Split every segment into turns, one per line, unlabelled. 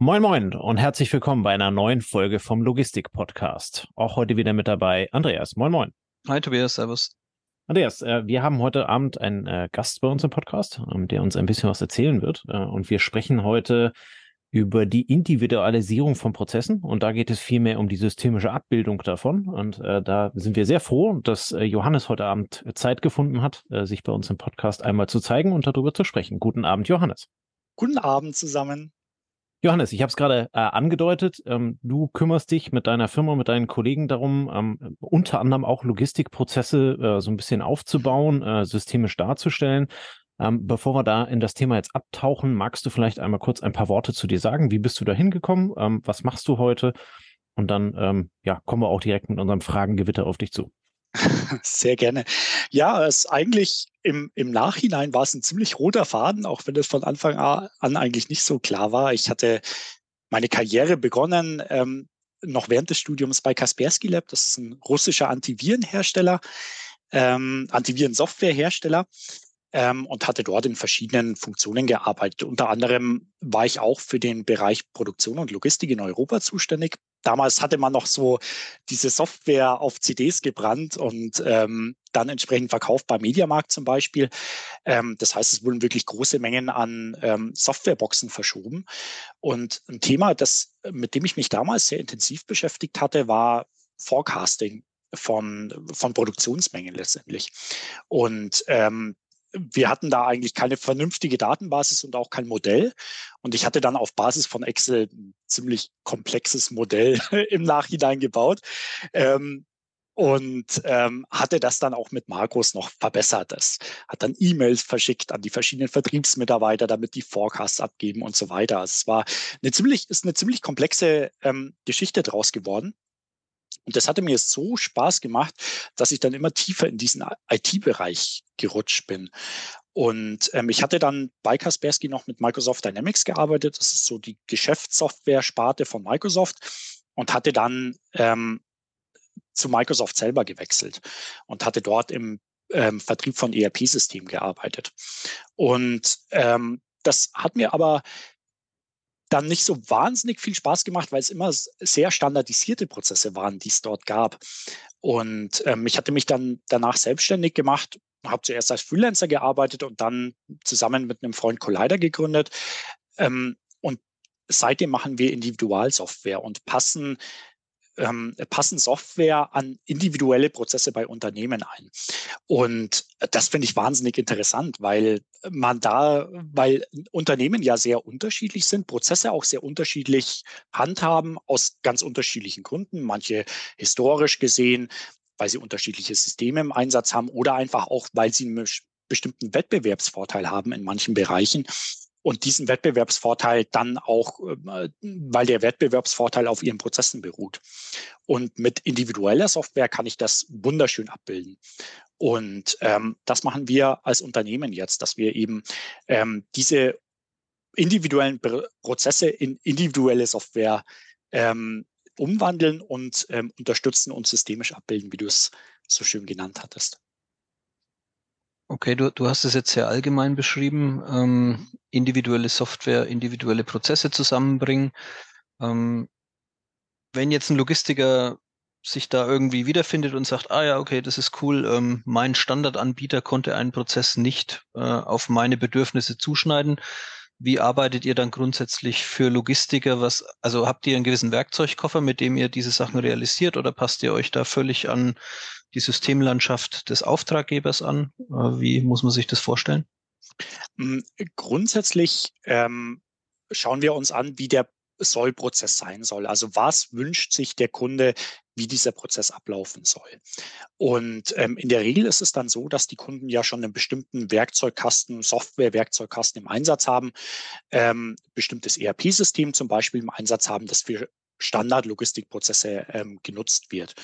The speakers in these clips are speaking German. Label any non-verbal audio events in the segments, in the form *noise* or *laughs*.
Moin Moin und herzlich willkommen bei einer neuen Folge vom Logistik-Podcast. Auch heute wieder mit dabei Andreas. Moin Moin.
Hi Tobias, Servus.
Andreas, äh, wir haben heute Abend einen äh, Gast bei uns im Podcast, ähm, der uns ein bisschen was erzählen wird. Äh, und wir sprechen heute über die Individualisierung von Prozessen. Und da geht es vielmehr um die systemische Abbildung davon. Und da sind wir sehr froh, dass Johannes heute Abend Zeit gefunden hat, sich bei uns im Podcast einmal zu zeigen und darüber zu sprechen. Guten Abend, Johannes.
Guten Abend zusammen.
Johannes, ich habe es gerade äh, angedeutet. Ähm, du kümmerst dich mit deiner Firma, mit deinen Kollegen darum, ähm, unter anderem auch Logistikprozesse äh, so ein bisschen aufzubauen, äh, systemisch darzustellen. Ähm, bevor wir da in das Thema jetzt abtauchen, magst du vielleicht einmal kurz ein paar Worte zu dir sagen? Wie bist du da hingekommen? Ähm, was machst du heute? Und dann ähm, ja, kommen wir auch direkt mit unserem Fragengewitter auf dich zu. *laughs*
Sehr gerne. Ja, es eigentlich im, im Nachhinein war es ein ziemlich roter Faden, auch wenn es von Anfang an eigentlich nicht so klar war. Ich hatte meine Karriere begonnen ähm, noch während des Studiums bei Kaspersky Lab. Das ist ein russischer Antivirenhersteller, ähm, Antivirensoftwarehersteller ähm, und hatte dort in verschiedenen Funktionen gearbeitet. Unter anderem war ich auch für den Bereich Produktion und Logistik in Europa zuständig. Damals hatte man noch so diese Software auf CDs gebrannt und ähm, dann entsprechend verkauft beim Mediamarkt zum Beispiel. Ähm, das heißt, es wurden wirklich große Mengen an ähm, Softwareboxen verschoben. Und ein Thema, das, mit dem ich mich damals sehr intensiv beschäftigt hatte, war Forecasting von, von Produktionsmengen letztendlich. Und ähm, wir hatten da eigentlich keine vernünftige Datenbasis und auch kein Modell. Und ich hatte dann auf Basis von Excel ein ziemlich komplexes Modell *laughs* im Nachhinein gebaut. Ähm, und ähm, hatte das dann auch mit Markus noch verbessert. Das hat dann E-Mails verschickt an die verschiedenen Vertriebsmitarbeiter, damit die Forecasts abgeben und so weiter. Also es war eine ziemlich, ist eine ziemlich komplexe ähm, Geschichte draus geworden. Und das hatte mir so Spaß gemacht, dass ich dann immer tiefer in diesen IT-Bereich gerutscht bin. Und ähm, ich hatte dann bei Kaspersky noch mit Microsoft Dynamics gearbeitet. Das ist so die Geschäftssoftware-Sparte von Microsoft und hatte dann ähm, zu Microsoft selber gewechselt und hatte dort im ähm, Vertrieb von ERP-Systemen gearbeitet. Und ähm, das hat mir aber dann nicht so wahnsinnig viel Spaß gemacht, weil es immer sehr standardisierte Prozesse waren, die es dort gab. Und ähm, ich hatte mich dann danach selbstständig gemacht, habe zuerst als Freelancer gearbeitet und dann zusammen mit einem Freund Collider gegründet. Ähm, und seitdem machen wir Individualsoftware und passen ähm, passen Software an individuelle Prozesse bei Unternehmen ein. Und das finde ich wahnsinnig interessant, weil man da, weil Unternehmen ja sehr unterschiedlich sind, Prozesse auch sehr unterschiedlich handhaben aus ganz unterschiedlichen Gründen. Manche historisch gesehen, weil sie unterschiedliche Systeme im Einsatz haben oder einfach auch, weil sie einen bestimmten Wettbewerbsvorteil haben in manchen Bereichen und diesen Wettbewerbsvorteil dann auch, äh, weil der Wettbewerbsvorteil auf ihren Prozessen beruht. Und mit individueller Software kann ich das wunderschön abbilden. Und ähm, das machen wir als Unternehmen jetzt, dass wir eben ähm, diese individuellen Prozesse in individuelle Software ähm, umwandeln und ähm, unterstützen und systemisch abbilden, wie du es so schön genannt hattest.
Okay, du, du hast es jetzt sehr allgemein beschrieben. Ähm, individuelle Software, individuelle Prozesse zusammenbringen. Ähm, wenn jetzt ein Logistiker sich da irgendwie wiederfindet und sagt, ah ja, okay, das ist cool, ähm, mein Standardanbieter konnte einen Prozess nicht äh, auf meine Bedürfnisse zuschneiden. Wie arbeitet ihr dann grundsätzlich für Logistiker? Was, also habt ihr einen gewissen Werkzeugkoffer, mit dem ihr diese Sachen realisiert oder passt ihr euch da völlig an die Systemlandschaft des Auftraggebers an? Äh, wie muss man sich das vorstellen?
Hm, grundsätzlich ähm, schauen wir uns an, wie der Sollprozess sein soll. Also was wünscht sich der Kunde, wie dieser Prozess ablaufen soll. Und ähm, in der Regel ist es dann so, dass die Kunden ja schon einen bestimmten Werkzeugkasten, Software-Werkzeugkasten im Einsatz haben, ähm, bestimmtes ERP-System zum Beispiel im Einsatz haben, das für Standardlogistikprozesse ähm, genutzt wird.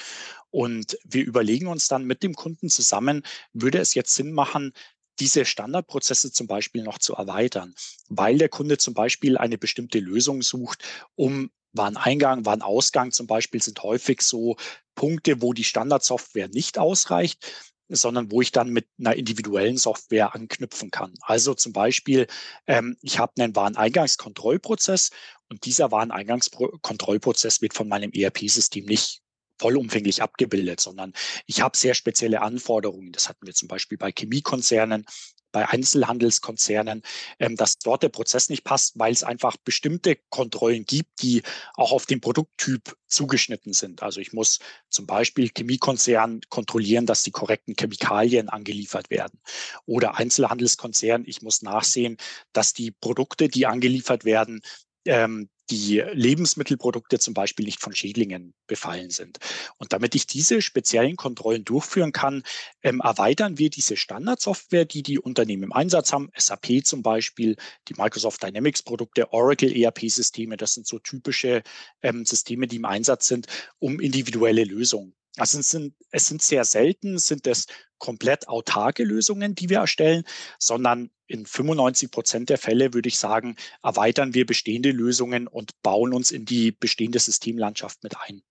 Und wir überlegen uns dann mit dem Kunden zusammen, würde es jetzt Sinn machen, diese Standardprozesse zum Beispiel noch zu erweitern, weil der Kunde zum Beispiel eine bestimmte Lösung sucht, um Wareneingang, Warenausgang zum Beispiel sind häufig so Punkte, wo die Standardsoftware nicht ausreicht. Sondern wo ich dann mit einer individuellen Software anknüpfen kann. Also zum Beispiel, ähm, ich habe einen Wareneingangskontrollprozess und dieser Wareneingangskontrollprozess wird von meinem ERP-System nicht vollumfänglich abgebildet, sondern ich habe sehr spezielle Anforderungen. Das hatten wir zum Beispiel bei Chemiekonzernen, bei Einzelhandelskonzernen, ähm, dass dort der Prozess nicht passt, weil es einfach bestimmte Kontrollen gibt, die auch auf den Produkttyp zugeschnitten sind. Also ich muss zum Beispiel Chemiekonzern kontrollieren, dass die korrekten Chemikalien angeliefert werden. Oder Einzelhandelskonzern, ich muss nachsehen, dass die Produkte, die angeliefert werden, ähm, die Lebensmittelprodukte zum Beispiel nicht von Schädlingen befallen sind. Und damit ich diese speziellen Kontrollen durchführen kann, ähm, erweitern wir diese Standardsoftware, die die Unternehmen im Einsatz haben, SAP zum Beispiel, die Microsoft Dynamics Produkte, Oracle ERP-Systeme, das sind so typische ähm, Systeme, die im Einsatz sind, um individuelle Lösungen also es sind, es sind sehr selten, sind es komplett autarke Lösungen, die wir erstellen, sondern in 95 Prozent der Fälle würde ich sagen, erweitern wir bestehende Lösungen und bauen uns in die bestehende Systemlandschaft mit ein.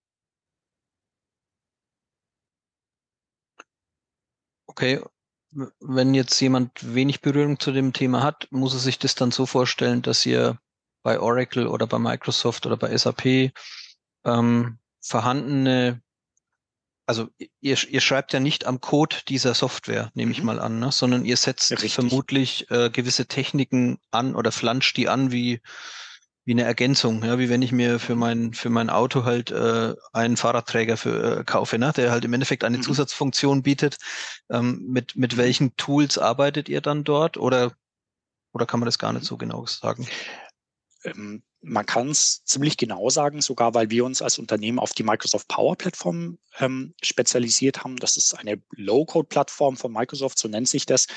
Okay, wenn jetzt jemand wenig Berührung zu dem Thema hat, muss er sich das dann so vorstellen, dass ihr bei Oracle oder bei Microsoft oder bei SAP ähm, vorhandene also ihr, ihr schreibt ja nicht am Code dieser Software, nehme ich mhm. mal an, ne? sondern ihr setzt Richtig. vermutlich äh, gewisse Techniken an oder flanscht die an wie, wie eine Ergänzung, ja, wie wenn ich mir für mein, für mein Auto halt äh, einen Fahrradträger für, äh, kaufe, ne? der halt im Endeffekt eine mhm. Zusatzfunktion bietet. Ähm, mit, mit mhm. welchen Tools arbeitet ihr dann dort oder, oder kann man das gar nicht so genau sagen?
Ähm, man kann es ziemlich genau sagen, sogar weil wir uns als Unternehmen auf die Microsoft Power Plattform ähm, spezialisiert haben. Das ist eine Low-Code-Plattform von Microsoft, so nennt sich das.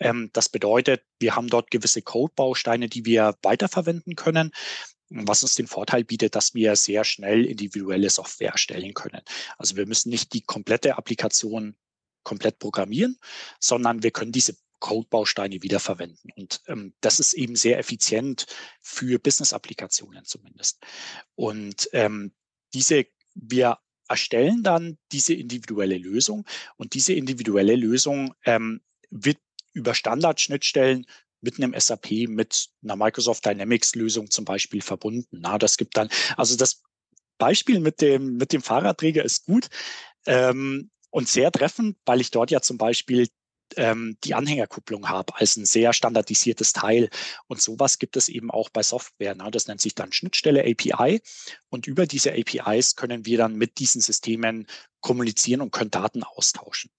Ähm, das bedeutet, wir haben dort gewisse Code-Bausteine, die wir weiterverwenden können was uns den Vorteil bietet, dass wir sehr schnell individuelle Software erstellen können. Also wir müssen nicht die komplette Applikation komplett programmieren, sondern wir können diese Codebausteine wiederverwenden. Und ähm, das ist eben sehr effizient für Business-Applikationen zumindest. Und ähm, diese, wir erstellen dann diese individuelle Lösung und diese individuelle Lösung ähm, wird über Standardschnittstellen mit einem SAP, mit einer Microsoft Dynamics Lösung zum Beispiel verbunden. Na, das gibt dann, also das Beispiel mit dem, mit dem Fahrradträger ist gut ähm, und sehr treffend, weil ich dort ja zum Beispiel ähm, die Anhängerkupplung habe als ein sehr standardisiertes Teil. Und sowas gibt es eben auch bei Software. Ne? Das nennt sich dann Schnittstelle API. Und über diese APIs können wir dann mit diesen Systemen kommunizieren und können Daten austauschen.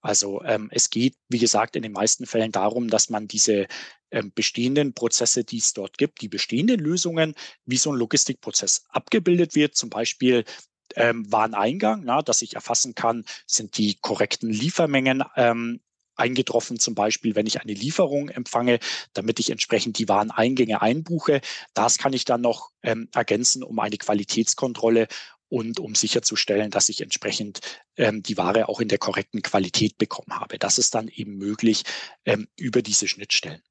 Also ähm, es geht, wie gesagt, in den meisten Fällen darum, dass man diese ähm, bestehenden Prozesse, die es dort gibt, die bestehenden Lösungen, wie so ein Logistikprozess abgebildet wird, zum Beispiel ähm, Wareneingang, na, dass ich erfassen kann, sind die korrekten Liefermengen ähm, eingetroffen, zum Beispiel, wenn ich eine Lieferung empfange, damit ich entsprechend die Wareneingänge einbuche. Das kann ich dann noch ähm, ergänzen um eine Qualitätskontrolle und um sicherzustellen, dass ich entsprechend ähm, die Ware auch in der korrekten Qualität bekommen habe. Das ist dann eben möglich ähm, über diese Schnittstellen.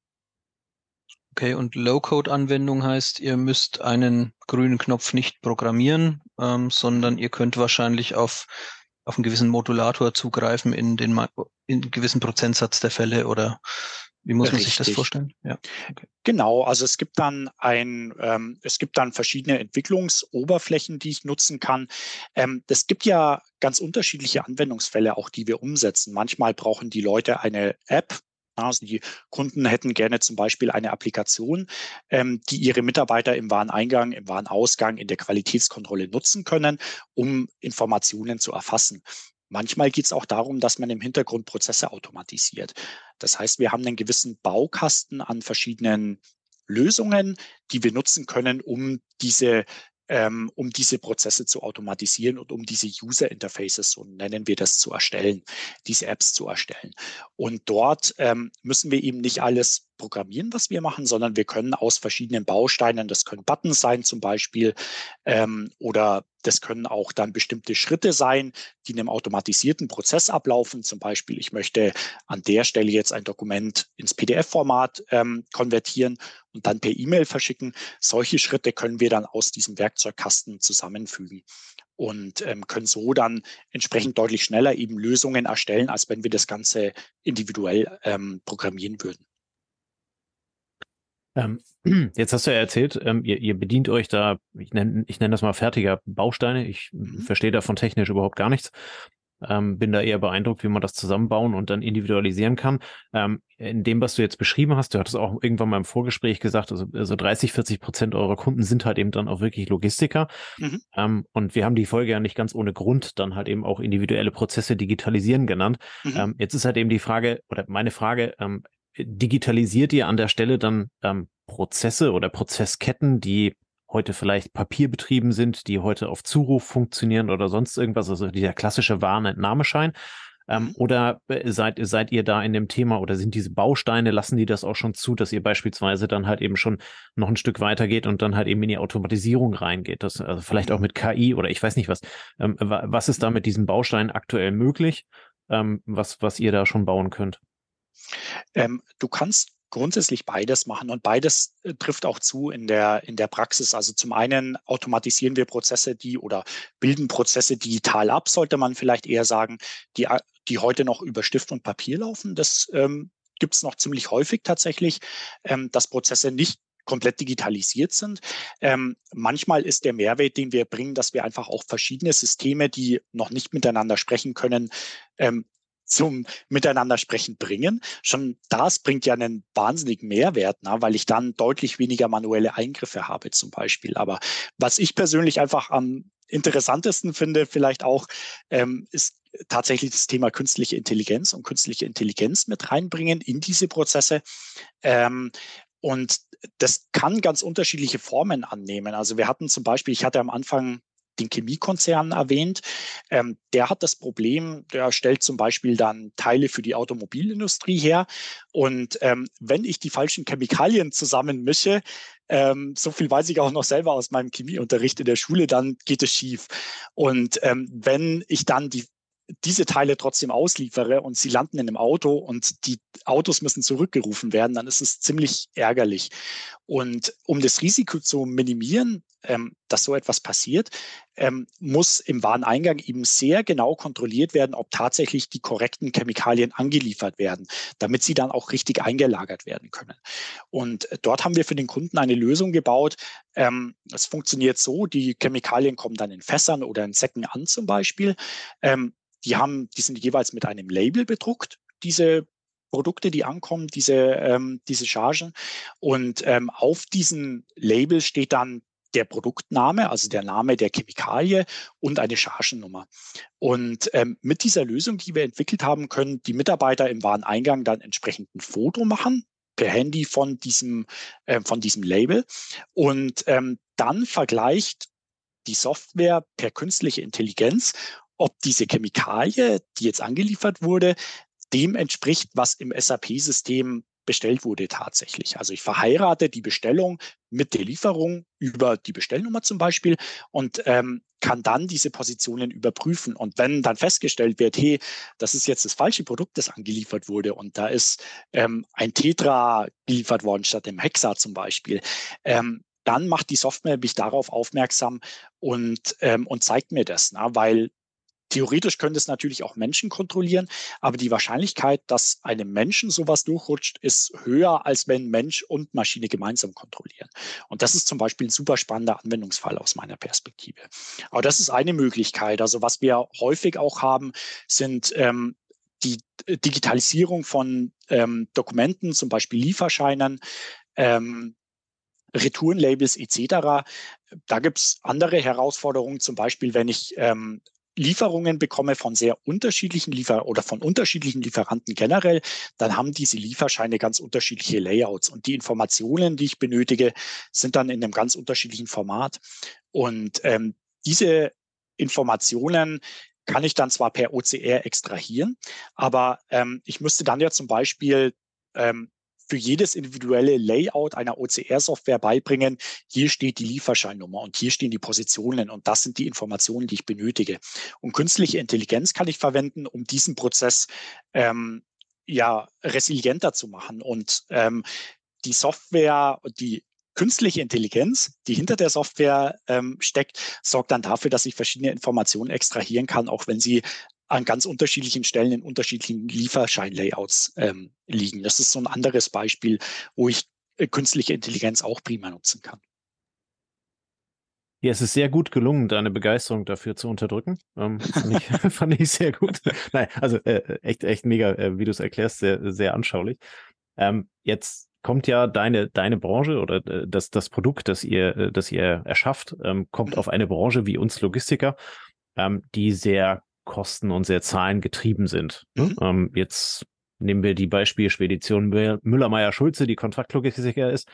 Okay, und Low-Code-Anwendung heißt, ihr müsst einen grünen Knopf nicht programmieren, ähm, sondern ihr könnt wahrscheinlich auf auf einen gewissen Modulator zugreifen in den in einen gewissen Prozentsatz der Fälle oder wie muss man Richtig. sich das vorstellen?
Ja. Okay. Genau, also es gibt dann ein, ähm, es gibt dann verschiedene Entwicklungsoberflächen, die ich nutzen kann. Ähm, es gibt ja ganz unterschiedliche Anwendungsfälle, auch die wir umsetzen. Manchmal brauchen die Leute eine App, also die Kunden hätten gerne zum Beispiel eine Applikation, ähm, die ihre Mitarbeiter im Wareneingang, im Warenausgang, in der Qualitätskontrolle nutzen können, um Informationen zu erfassen. Manchmal geht es auch darum, dass man im Hintergrund Prozesse automatisiert. Das heißt, wir haben einen gewissen Baukasten an verschiedenen Lösungen, die wir nutzen können, um diese ähm, um diese Prozesse zu automatisieren und um diese User Interfaces, so nennen wir das, zu erstellen, diese Apps zu erstellen. Und dort ähm, müssen wir eben nicht alles programmieren, was wir machen, sondern wir können aus verschiedenen Bausteinen, das können Buttons sein zum Beispiel, ähm, oder das können auch dann bestimmte Schritte sein, die in einem automatisierten Prozess ablaufen. Zum Beispiel, ich möchte an der Stelle jetzt ein Dokument ins PDF-Format ähm, konvertieren und dann per E-Mail verschicken. Solche Schritte können wir dann aus diesem Werkzeugkasten zusammenfügen. und ähm, können so dann entsprechend deutlich schneller eben Lösungen erstellen, als wenn wir das Ganze individuell ähm, programmieren würden.
Ähm, *clears throat* jetzt hast du ja erzählt, ähm, ihr, ihr, bedient euch da, ich nenne ich nenn das mal fertiger Bausteine. Ich mhm. verstehe davon technisch überhaupt gar nichts. Ähm, bin da eher beeindruckt, wie man das zusammenbauen und dann individualisieren kann. Ähm, in dem, was du jetzt beschrieben hast, du hattest auch irgendwann mal im Vorgespräch gesagt, also, also 30, 40 Prozent eurer Kunden sind halt eben dann auch wirklich Logistiker. Mhm. Ähm, und wir haben die Folge ja nicht ganz ohne Grund dann halt eben auch individuelle Prozesse digitalisieren genannt. Mhm. Ähm, jetzt ist halt eben die Frage oder meine Frage, ähm, digitalisiert ihr an der Stelle dann ähm, Prozesse oder Prozessketten, die heute vielleicht papierbetrieben sind, die heute auf Zuruf funktionieren oder sonst irgendwas, also dieser klassische Warenentnahmeschein? Ähm, mhm. oder äh, seid, seid ihr da in dem Thema oder sind diese Bausteine, lassen die das auch schon zu, dass ihr beispielsweise dann halt eben schon noch ein Stück weiter geht und dann halt eben in die Automatisierung reingeht? Das, also vielleicht auch mit KI oder ich weiß nicht was. Ähm, was ist da mit diesen Bausteinen aktuell möglich, ähm, was, was ihr da schon bauen könnt?
Ähm, du kannst grundsätzlich beides machen und beides äh, trifft auch zu in der, in der Praxis. Also zum einen automatisieren wir Prozesse, die oder bilden Prozesse digital ab, sollte man vielleicht eher sagen, die, äh, die heute noch über Stift und Papier laufen. Das ähm, gibt es noch ziemlich häufig tatsächlich, ähm, dass Prozesse nicht komplett digitalisiert sind. Ähm, manchmal ist der Mehrwert, den wir bringen, dass wir einfach auch verschiedene Systeme, die noch nicht miteinander sprechen können, ähm, zum Miteinander sprechen bringen. Schon das bringt ja einen wahnsinnigen Mehrwert, na, weil ich dann deutlich weniger manuelle Eingriffe habe zum Beispiel. Aber was ich persönlich einfach am interessantesten finde, vielleicht auch, ähm, ist tatsächlich das Thema künstliche Intelligenz und künstliche Intelligenz mit reinbringen in diese Prozesse. Ähm, und das kann ganz unterschiedliche Formen annehmen. Also wir hatten zum Beispiel, ich hatte am Anfang den Chemiekonzern erwähnt. Ähm, der hat das Problem, der stellt zum Beispiel dann Teile für die Automobilindustrie her. Und ähm, wenn ich die falschen Chemikalien zusammenmische, ähm, so viel weiß ich auch noch selber aus meinem Chemieunterricht in der Schule, dann geht es schief. Und ähm, wenn ich dann die diese Teile trotzdem ausliefere und sie landen in einem Auto und die Autos müssen zurückgerufen werden, dann ist es ziemlich ärgerlich. Und um das Risiko zu minimieren, ähm, dass so etwas passiert, ähm, muss im Wareneingang eben sehr genau kontrolliert werden, ob tatsächlich die korrekten Chemikalien angeliefert werden, damit sie dann auch richtig eingelagert werden können. Und dort haben wir für den Kunden eine Lösung gebaut. Ähm, es funktioniert so, die Chemikalien kommen dann in Fässern oder in Säcken an zum Beispiel. Ähm, die haben, die sind jeweils mit einem Label bedruckt, diese Produkte, die ankommen, diese, ähm, diese Chargen. Und ähm, auf diesem Label steht dann der Produktname, also der Name der Chemikalie und eine Chargennummer. Und ähm, mit dieser Lösung, die wir entwickelt haben, können die Mitarbeiter im Wareneingang dann entsprechend ein Foto machen per Handy von diesem, äh, von diesem Label. Und ähm, dann vergleicht die Software per künstliche Intelligenz, ob diese Chemikalie, die jetzt angeliefert wurde, dem entspricht, was im SAP-System bestellt wurde tatsächlich. Also ich verheirate die Bestellung mit der Lieferung über die Bestellnummer zum Beispiel und ähm, kann dann diese Positionen überprüfen. Und wenn dann festgestellt wird, hey, das ist jetzt das falsche Produkt, das angeliefert wurde und da ist ähm, ein Tetra geliefert worden statt dem Hexa zum Beispiel, ähm, dann macht die Software mich darauf aufmerksam und, ähm, und zeigt mir das, na, weil Theoretisch können es natürlich auch Menschen kontrollieren, aber die Wahrscheinlichkeit, dass einem Menschen sowas durchrutscht, ist höher, als wenn Mensch und Maschine gemeinsam kontrollieren. Und das ist zum Beispiel ein super spannender Anwendungsfall aus meiner Perspektive. Aber das ist eine Möglichkeit. Also was wir häufig auch haben, sind ähm, die Digitalisierung von ähm, Dokumenten, zum Beispiel Lieferscheinen, ähm, Retourenlabels etc. Da gibt es andere Herausforderungen, zum Beispiel wenn ich ähm, Lieferungen bekomme von sehr unterschiedlichen Liefer oder von unterschiedlichen Lieferanten generell, dann haben diese Lieferscheine ganz unterschiedliche Layouts und die Informationen, die ich benötige, sind dann in einem ganz unterschiedlichen Format. Und ähm, diese Informationen kann ich dann zwar per OCR extrahieren, aber ähm, ich müsste dann ja zum Beispiel ähm, für jedes individuelle Layout einer OCR-Software beibringen, hier steht die Lieferscheinnummer und hier stehen die Positionen und das sind die Informationen, die ich benötige. Und künstliche Intelligenz kann ich verwenden, um diesen Prozess ähm, ja resilienter zu machen und ähm, die Software, die künstliche Intelligenz, die hinter der Software ähm, steckt, sorgt dann dafür, dass ich verschiedene Informationen extrahieren kann, auch wenn sie an ganz unterschiedlichen Stellen in unterschiedlichen Lieferscheinlayouts ähm, liegen. Das ist so ein anderes Beispiel, wo ich äh, künstliche Intelligenz auch prima nutzen kann.
Ja, es ist sehr gut gelungen, deine Begeisterung dafür zu unterdrücken. Ähm, fand, ich, *laughs* fand, ich, sehr gut. Nein, also äh, echt, echt mega, äh, wie du es erklärst, sehr, sehr anschaulich. Ähm, jetzt kommt ja deine, deine Branche oder äh, das, das Produkt, das ihr, äh, das ihr erschafft, ähm, kommt mhm. auf eine Branche wie uns Logistiker, ähm, die sehr kosten- und sehr zahlengetrieben sind. Ne? Mhm. Ähm, jetzt nehmen wir die Beispiel Spedition Müller-Meyer-Schulze, die Kontraktlogistiker ist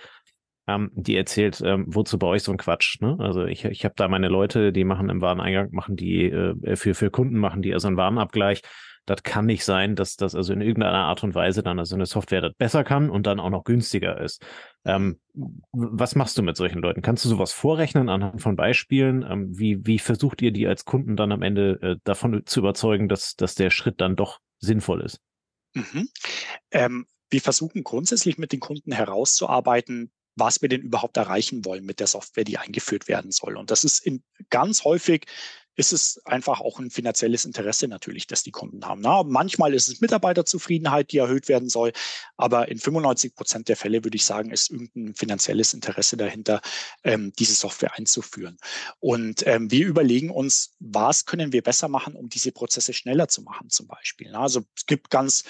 ähm, die erzählt, ähm, wozu bei euch so ein Quatsch. Ne? Also ich, ich habe da meine Leute, die machen im Wareneingang, machen die äh, für, für Kunden, machen die also einen Warenabgleich. Das kann nicht sein, dass das also in irgendeiner Art und Weise dann also eine Software das besser kann und dann auch noch günstiger ist. Ähm, was machst du mit solchen Leuten? Kannst du sowas vorrechnen anhand von Beispielen? Ähm, wie, wie versucht ihr die als Kunden dann am Ende äh, davon zu überzeugen, dass, dass der Schritt dann doch sinnvoll ist?
Mhm. Ähm, wir versuchen grundsätzlich mit den Kunden herauszuarbeiten, was wir denn überhaupt erreichen wollen mit der Software, die eingeführt werden soll. Und das ist in, ganz häufig ist es einfach auch ein finanzielles Interesse natürlich, das die Kunden haben. Na, manchmal ist es Mitarbeiterzufriedenheit, die erhöht werden soll, aber in 95 Prozent der Fälle würde ich sagen, ist irgendein finanzielles Interesse dahinter, ähm, diese Software einzuführen. Und ähm, wir überlegen uns, was können wir besser machen, um diese Prozesse schneller zu machen, zum Beispiel. Na, also es gibt ganz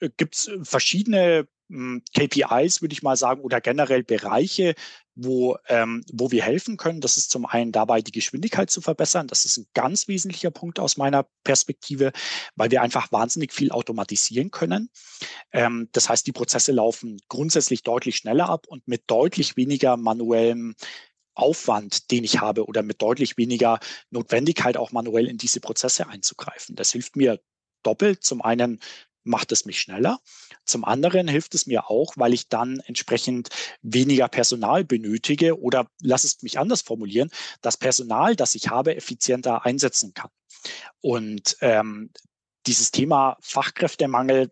äh, gibt es verschiedene KPIs, würde ich mal sagen, oder generell Bereiche, wo, ähm, wo wir helfen können. Das ist zum einen dabei, die Geschwindigkeit zu verbessern. Das ist ein ganz wesentlicher Punkt aus meiner Perspektive, weil wir einfach wahnsinnig viel automatisieren können. Ähm, das heißt, die Prozesse laufen grundsätzlich deutlich schneller ab und mit deutlich weniger manuellem Aufwand, den ich habe oder mit deutlich weniger Notwendigkeit auch manuell in diese Prozesse einzugreifen. Das hilft mir doppelt. Zum einen macht es mich schneller. Zum anderen hilft es mir auch, weil ich dann entsprechend weniger Personal benötige oder lass es mich anders formulieren, das Personal, das ich habe, effizienter einsetzen kann. Und ähm, dieses Thema Fachkräftemangel,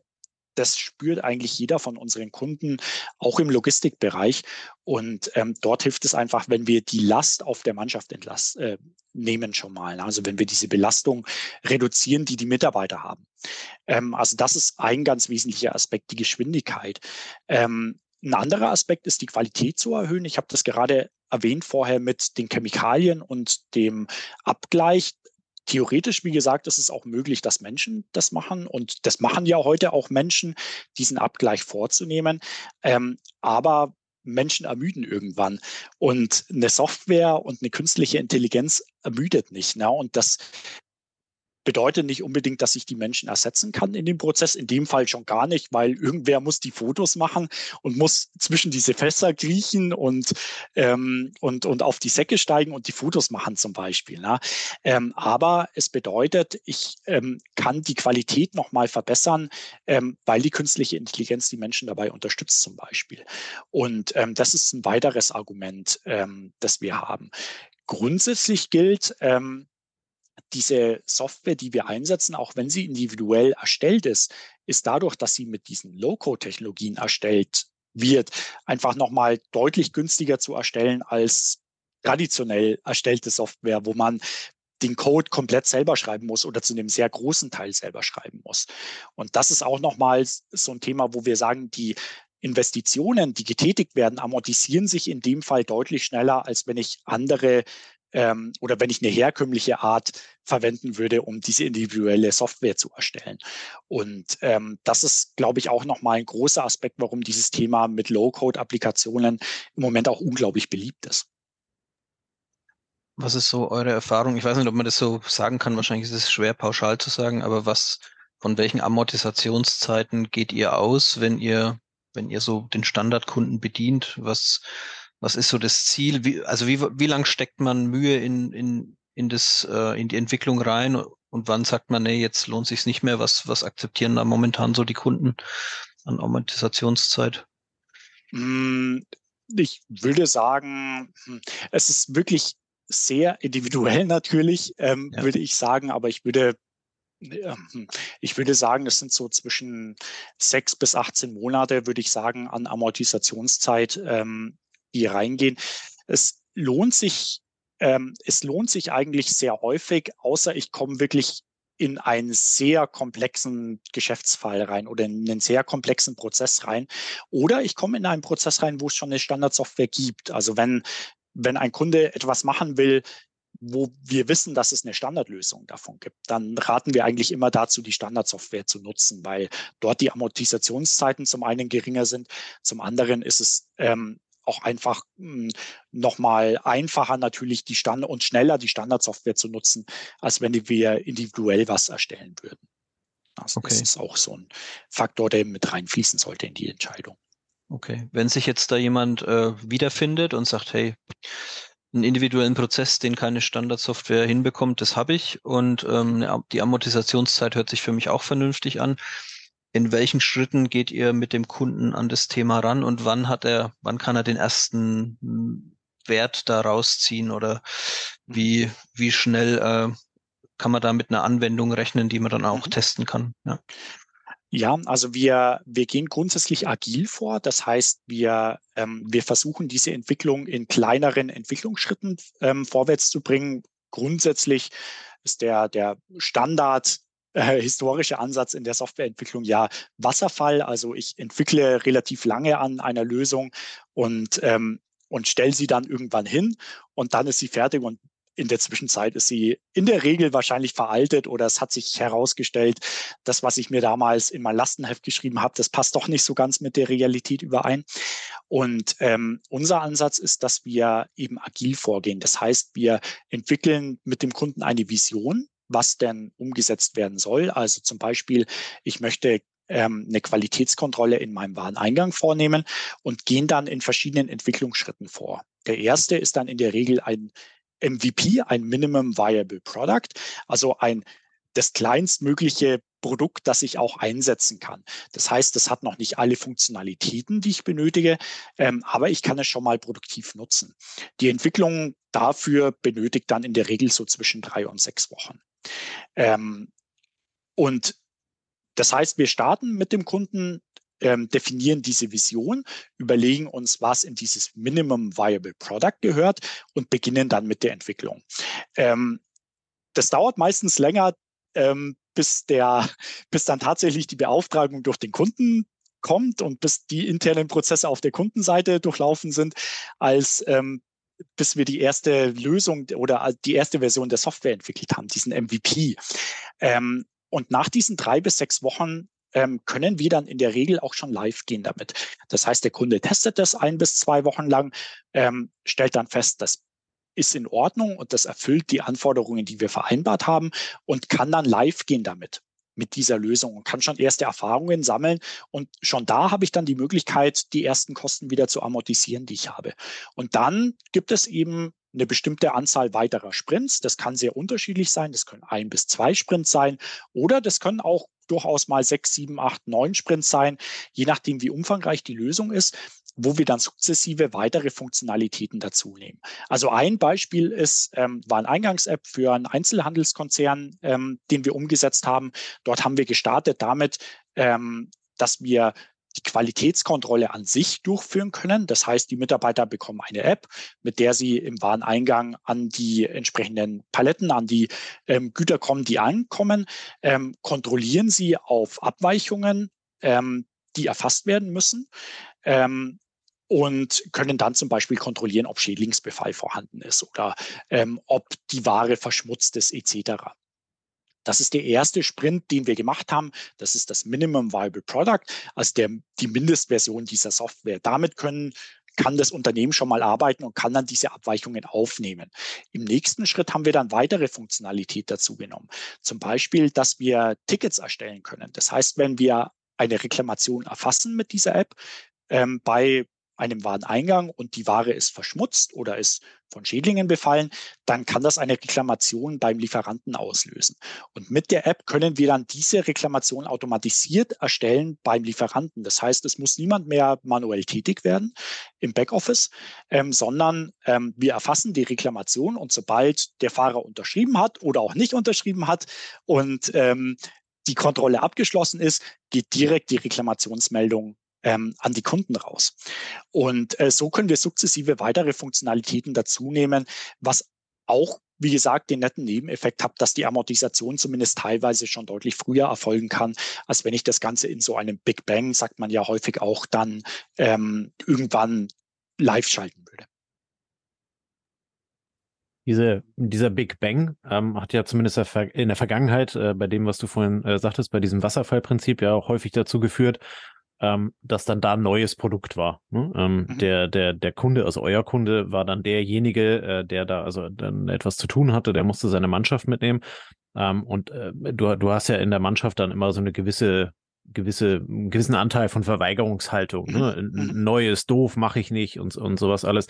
das spürt eigentlich jeder von unseren Kunden, auch im Logistikbereich. Und ähm, dort hilft es einfach, wenn wir die Last auf der Mannschaft entlasten, äh, nehmen schon mal. Also wenn wir diese Belastung reduzieren, die die Mitarbeiter haben. Ähm, also das ist ein ganz wesentlicher Aspekt, die Geschwindigkeit. Ähm, ein anderer Aspekt ist die Qualität zu erhöhen. Ich habe das gerade erwähnt vorher mit den Chemikalien und dem Abgleich theoretisch, wie gesagt, ist es auch möglich, dass Menschen das machen. Und das machen ja heute auch Menschen, diesen Abgleich vorzunehmen. Ähm, aber Menschen ermüden irgendwann. Und eine Software und eine künstliche Intelligenz ermüdet nicht. Ne? Und das bedeutet nicht unbedingt, dass ich die Menschen ersetzen kann in dem Prozess. In dem Fall schon gar nicht, weil irgendwer muss die Fotos machen und muss zwischen diese Fässer kriechen und, ähm, und, und auf die Säcke steigen und die Fotos machen zum Beispiel. Ne? Ähm, aber es bedeutet, ich ähm, kann die Qualität nochmal verbessern, ähm, weil die künstliche Intelligenz die Menschen dabei unterstützt zum Beispiel. Und ähm, das ist ein weiteres Argument, ähm, das wir haben. Grundsätzlich gilt, ähm, diese Software, die wir einsetzen, auch wenn sie individuell erstellt ist, ist dadurch, dass sie mit diesen Low-Code-Technologien erstellt wird, einfach nochmal deutlich günstiger zu erstellen als traditionell erstellte Software, wo man den Code komplett selber schreiben muss oder zu einem sehr großen Teil selber schreiben muss. Und das ist auch nochmal so ein Thema, wo wir sagen, die Investitionen, die getätigt werden, amortisieren sich in dem Fall deutlich schneller, als wenn ich andere ähm, oder wenn ich eine herkömmliche Art verwenden würde, um diese individuelle Software zu erstellen. Und ähm, das ist, glaube ich, auch nochmal ein großer Aspekt, warum dieses Thema mit Low-Code-Applikationen im Moment auch unglaublich beliebt ist.
Was ist so eure Erfahrung? Ich weiß nicht, ob man das so sagen kann. Wahrscheinlich ist es schwer pauschal zu sagen, aber was, von welchen Amortisationszeiten geht ihr aus, wenn ihr, wenn ihr so den Standardkunden bedient? Was, was ist so das Ziel? Wie, also wie, wie lang steckt man Mühe in, in, in, das, äh, in die Entwicklung rein und wann sagt man, nee, jetzt lohnt sich nicht mehr? Was, was akzeptieren da momentan so die Kunden an Amortisationszeit?
Hm, ich würde sagen, hm, es ist wirklich sehr individuell *laughs* natürlich, ähm, ja. würde ich sagen, aber ich würde hm, ich würde sagen, es sind so zwischen sechs bis 18 Monate, würde ich sagen, an Amortisationszeit, ähm, die reingehen. Es lohnt sich, ähm, es lohnt sich eigentlich sehr häufig, außer ich komme wirklich in einen sehr komplexen Geschäftsfall rein oder in einen sehr komplexen Prozess rein. Oder ich komme in einen Prozess rein, wo es schon eine Standardsoftware gibt. Also wenn, wenn ein Kunde etwas machen will, wo wir wissen, dass es eine Standardlösung davon gibt, dann raten wir eigentlich immer dazu, die Standardsoftware zu nutzen, weil dort die Amortisationszeiten zum einen geringer sind, zum anderen ist es ähm, auch einfach hm, nochmal einfacher natürlich die Standard und schneller die Standardsoftware zu nutzen, als wenn wir individuell was erstellen würden. Also okay. das ist auch so ein Faktor, der mit reinfließen sollte in die Entscheidung.
Okay, wenn sich jetzt da jemand äh, wiederfindet und sagt, hey, einen individuellen Prozess, den keine Standardsoftware hinbekommt, das habe ich und ähm, die Amortisationszeit hört sich für mich auch vernünftig an in welchen Schritten geht ihr mit dem Kunden an das Thema ran und wann hat er, wann kann er den ersten hm, Wert da rausziehen oder wie, wie schnell äh, kann man da mit einer Anwendung rechnen, die man dann auch mhm. testen kann?
Ja. Ja, also wir, wir gehen grundsätzlich agil vor. Das heißt, wir, ähm, wir versuchen diese Entwicklung in kleineren Entwicklungsschritten ähm, vorwärts zu bringen. Grundsätzlich ist der, der Standard äh, historische Ansatz in der Softwareentwicklung ja Wasserfall. Also ich entwickle relativ lange an einer Lösung und, ähm, und stelle sie dann irgendwann hin und dann ist sie fertig und in der Zwischenzeit ist sie in der Regel wahrscheinlich veraltet oder es hat sich herausgestellt, das, was ich mir damals in mein Lastenheft geschrieben habe, das passt doch nicht so ganz mit der Realität überein. Und ähm, unser Ansatz ist, dass wir eben agil vorgehen. Das heißt, wir entwickeln mit dem Kunden eine Vision, was denn umgesetzt werden soll. Also zum Beispiel, ich möchte ähm, eine Qualitätskontrolle in meinem Wareneingang vornehmen und gehen dann in verschiedenen Entwicklungsschritten vor. Der erste ist dann in der Regel ein MVP, ein Minimum Viable Product, also ein das kleinstmögliche Produkt, das ich auch einsetzen kann. Das heißt, das hat noch nicht alle Funktionalitäten, die ich benötige, ähm, aber ich kann es schon mal produktiv nutzen. Die Entwicklung dafür benötigt dann in der Regel so zwischen drei und sechs Wochen. Ähm, und das heißt, wir starten mit dem Kunden, ähm, definieren diese Vision, überlegen uns, was in dieses Minimum Viable Product gehört und beginnen dann mit der Entwicklung. Ähm, das dauert meistens länger, ähm, bis der, *laughs* bis dann tatsächlich die Beauftragung durch den Kunden kommt und bis die internen Prozesse auf der Kundenseite durchlaufen sind, als ähm, bis wir die erste Lösung oder die erste Version der Software entwickelt haben, diesen MVP. Ähm, und nach diesen drei bis sechs Wochen ähm, können wir dann in der Regel auch schon live gehen damit. Das heißt, der Kunde testet das ein bis zwei Wochen lang, ähm, stellt dann fest, das ist in Ordnung und das erfüllt die Anforderungen, die wir vereinbart haben und kann dann live gehen damit mit dieser Lösung und kann schon erste Erfahrungen sammeln. Und schon da habe ich dann die Möglichkeit, die ersten Kosten wieder zu amortisieren, die ich habe. Und dann gibt es eben eine bestimmte Anzahl weiterer Sprints. Das kann sehr unterschiedlich sein. Das können ein bis zwei Sprints sein oder das können auch durchaus mal sechs, sieben, acht, neun Sprints sein, je nachdem, wie umfangreich die Lösung ist wo wir dann sukzessive weitere Funktionalitäten dazu nehmen. Also ein Beispiel ist, ähm, war ein Eingangs-App für einen Einzelhandelskonzern, ähm, den wir umgesetzt haben. Dort haben wir gestartet damit, ähm, dass wir die Qualitätskontrolle an sich durchführen können. Das heißt, die Mitarbeiter bekommen eine App, mit der sie im Wareneingang an die entsprechenden Paletten, an die ähm, Güter kommen, die ankommen, ähm, kontrollieren sie auf Abweichungen, ähm, die erfasst werden müssen. Ähm, und können dann zum Beispiel kontrollieren, ob Schädlingsbefall vorhanden ist oder ähm, ob die Ware verschmutzt ist etc. Das ist der erste Sprint, den wir gemacht haben. Das ist das Minimum Viable Product, also der, die Mindestversion dieser Software. Damit können kann das Unternehmen schon mal arbeiten und kann dann diese Abweichungen aufnehmen. Im nächsten Schritt haben wir dann weitere Funktionalität dazu genommen. Zum Beispiel, dass wir Tickets erstellen können. Das heißt, wenn wir eine Reklamation erfassen mit dieser App ähm, bei einem Wareneingang und die Ware ist verschmutzt oder ist von Schädlingen befallen, dann kann das eine Reklamation beim Lieferanten auslösen. Und mit der App können wir dann diese Reklamation automatisiert erstellen beim Lieferanten. Das heißt, es muss niemand mehr manuell tätig werden im Backoffice, ähm, sondern ähm, wir erfassen die Reklamation und sobald der Fahrer unterschrieben hat oder auch nicht unterschrieben hat und ähm, die Kontrolle abgeschlossen ist, geht direkt die Reklamationsmeldung ähm, an die Kunden raus. Und äh, so können wir sukzessive weitere Funktionalitäten dazu nehmen, was auch wie gesagt, den netten Nebeneffekt hat, dass die Amortisation zumindest teilweise schon deutlich früher erfolgen kann, als wenn ich das Ganze in so einem Big Bang, sagt man ja häufig auch, dann ähm, irgendwann live schalten würde.
Diese, dieser Big Bang ähm, hat ja zumindest in der Vergangenheit, äh, bei dem, was du vorhin äh, sagtest, bei diesem Wasserfallprinzip ja auch häufig dazu geführt, ähm, dass dann da ein neues Produkt war. Ne? Ähm, mhm. der, der, der Kunde, also euer Kunde, war dann derjenige, äh, der da also dann etwas zu tun hatte, der musste seine Mannschaft mitnehmen. Ähm, und äh, du, du hast ja in der Mannschaft dann immer so eine gewisse gewisse, einen gewissen Anteil von Verweigerungshaltung. Ne? Mhm. mhm. Neues, doof, mache ich nicht und, und sowas alles.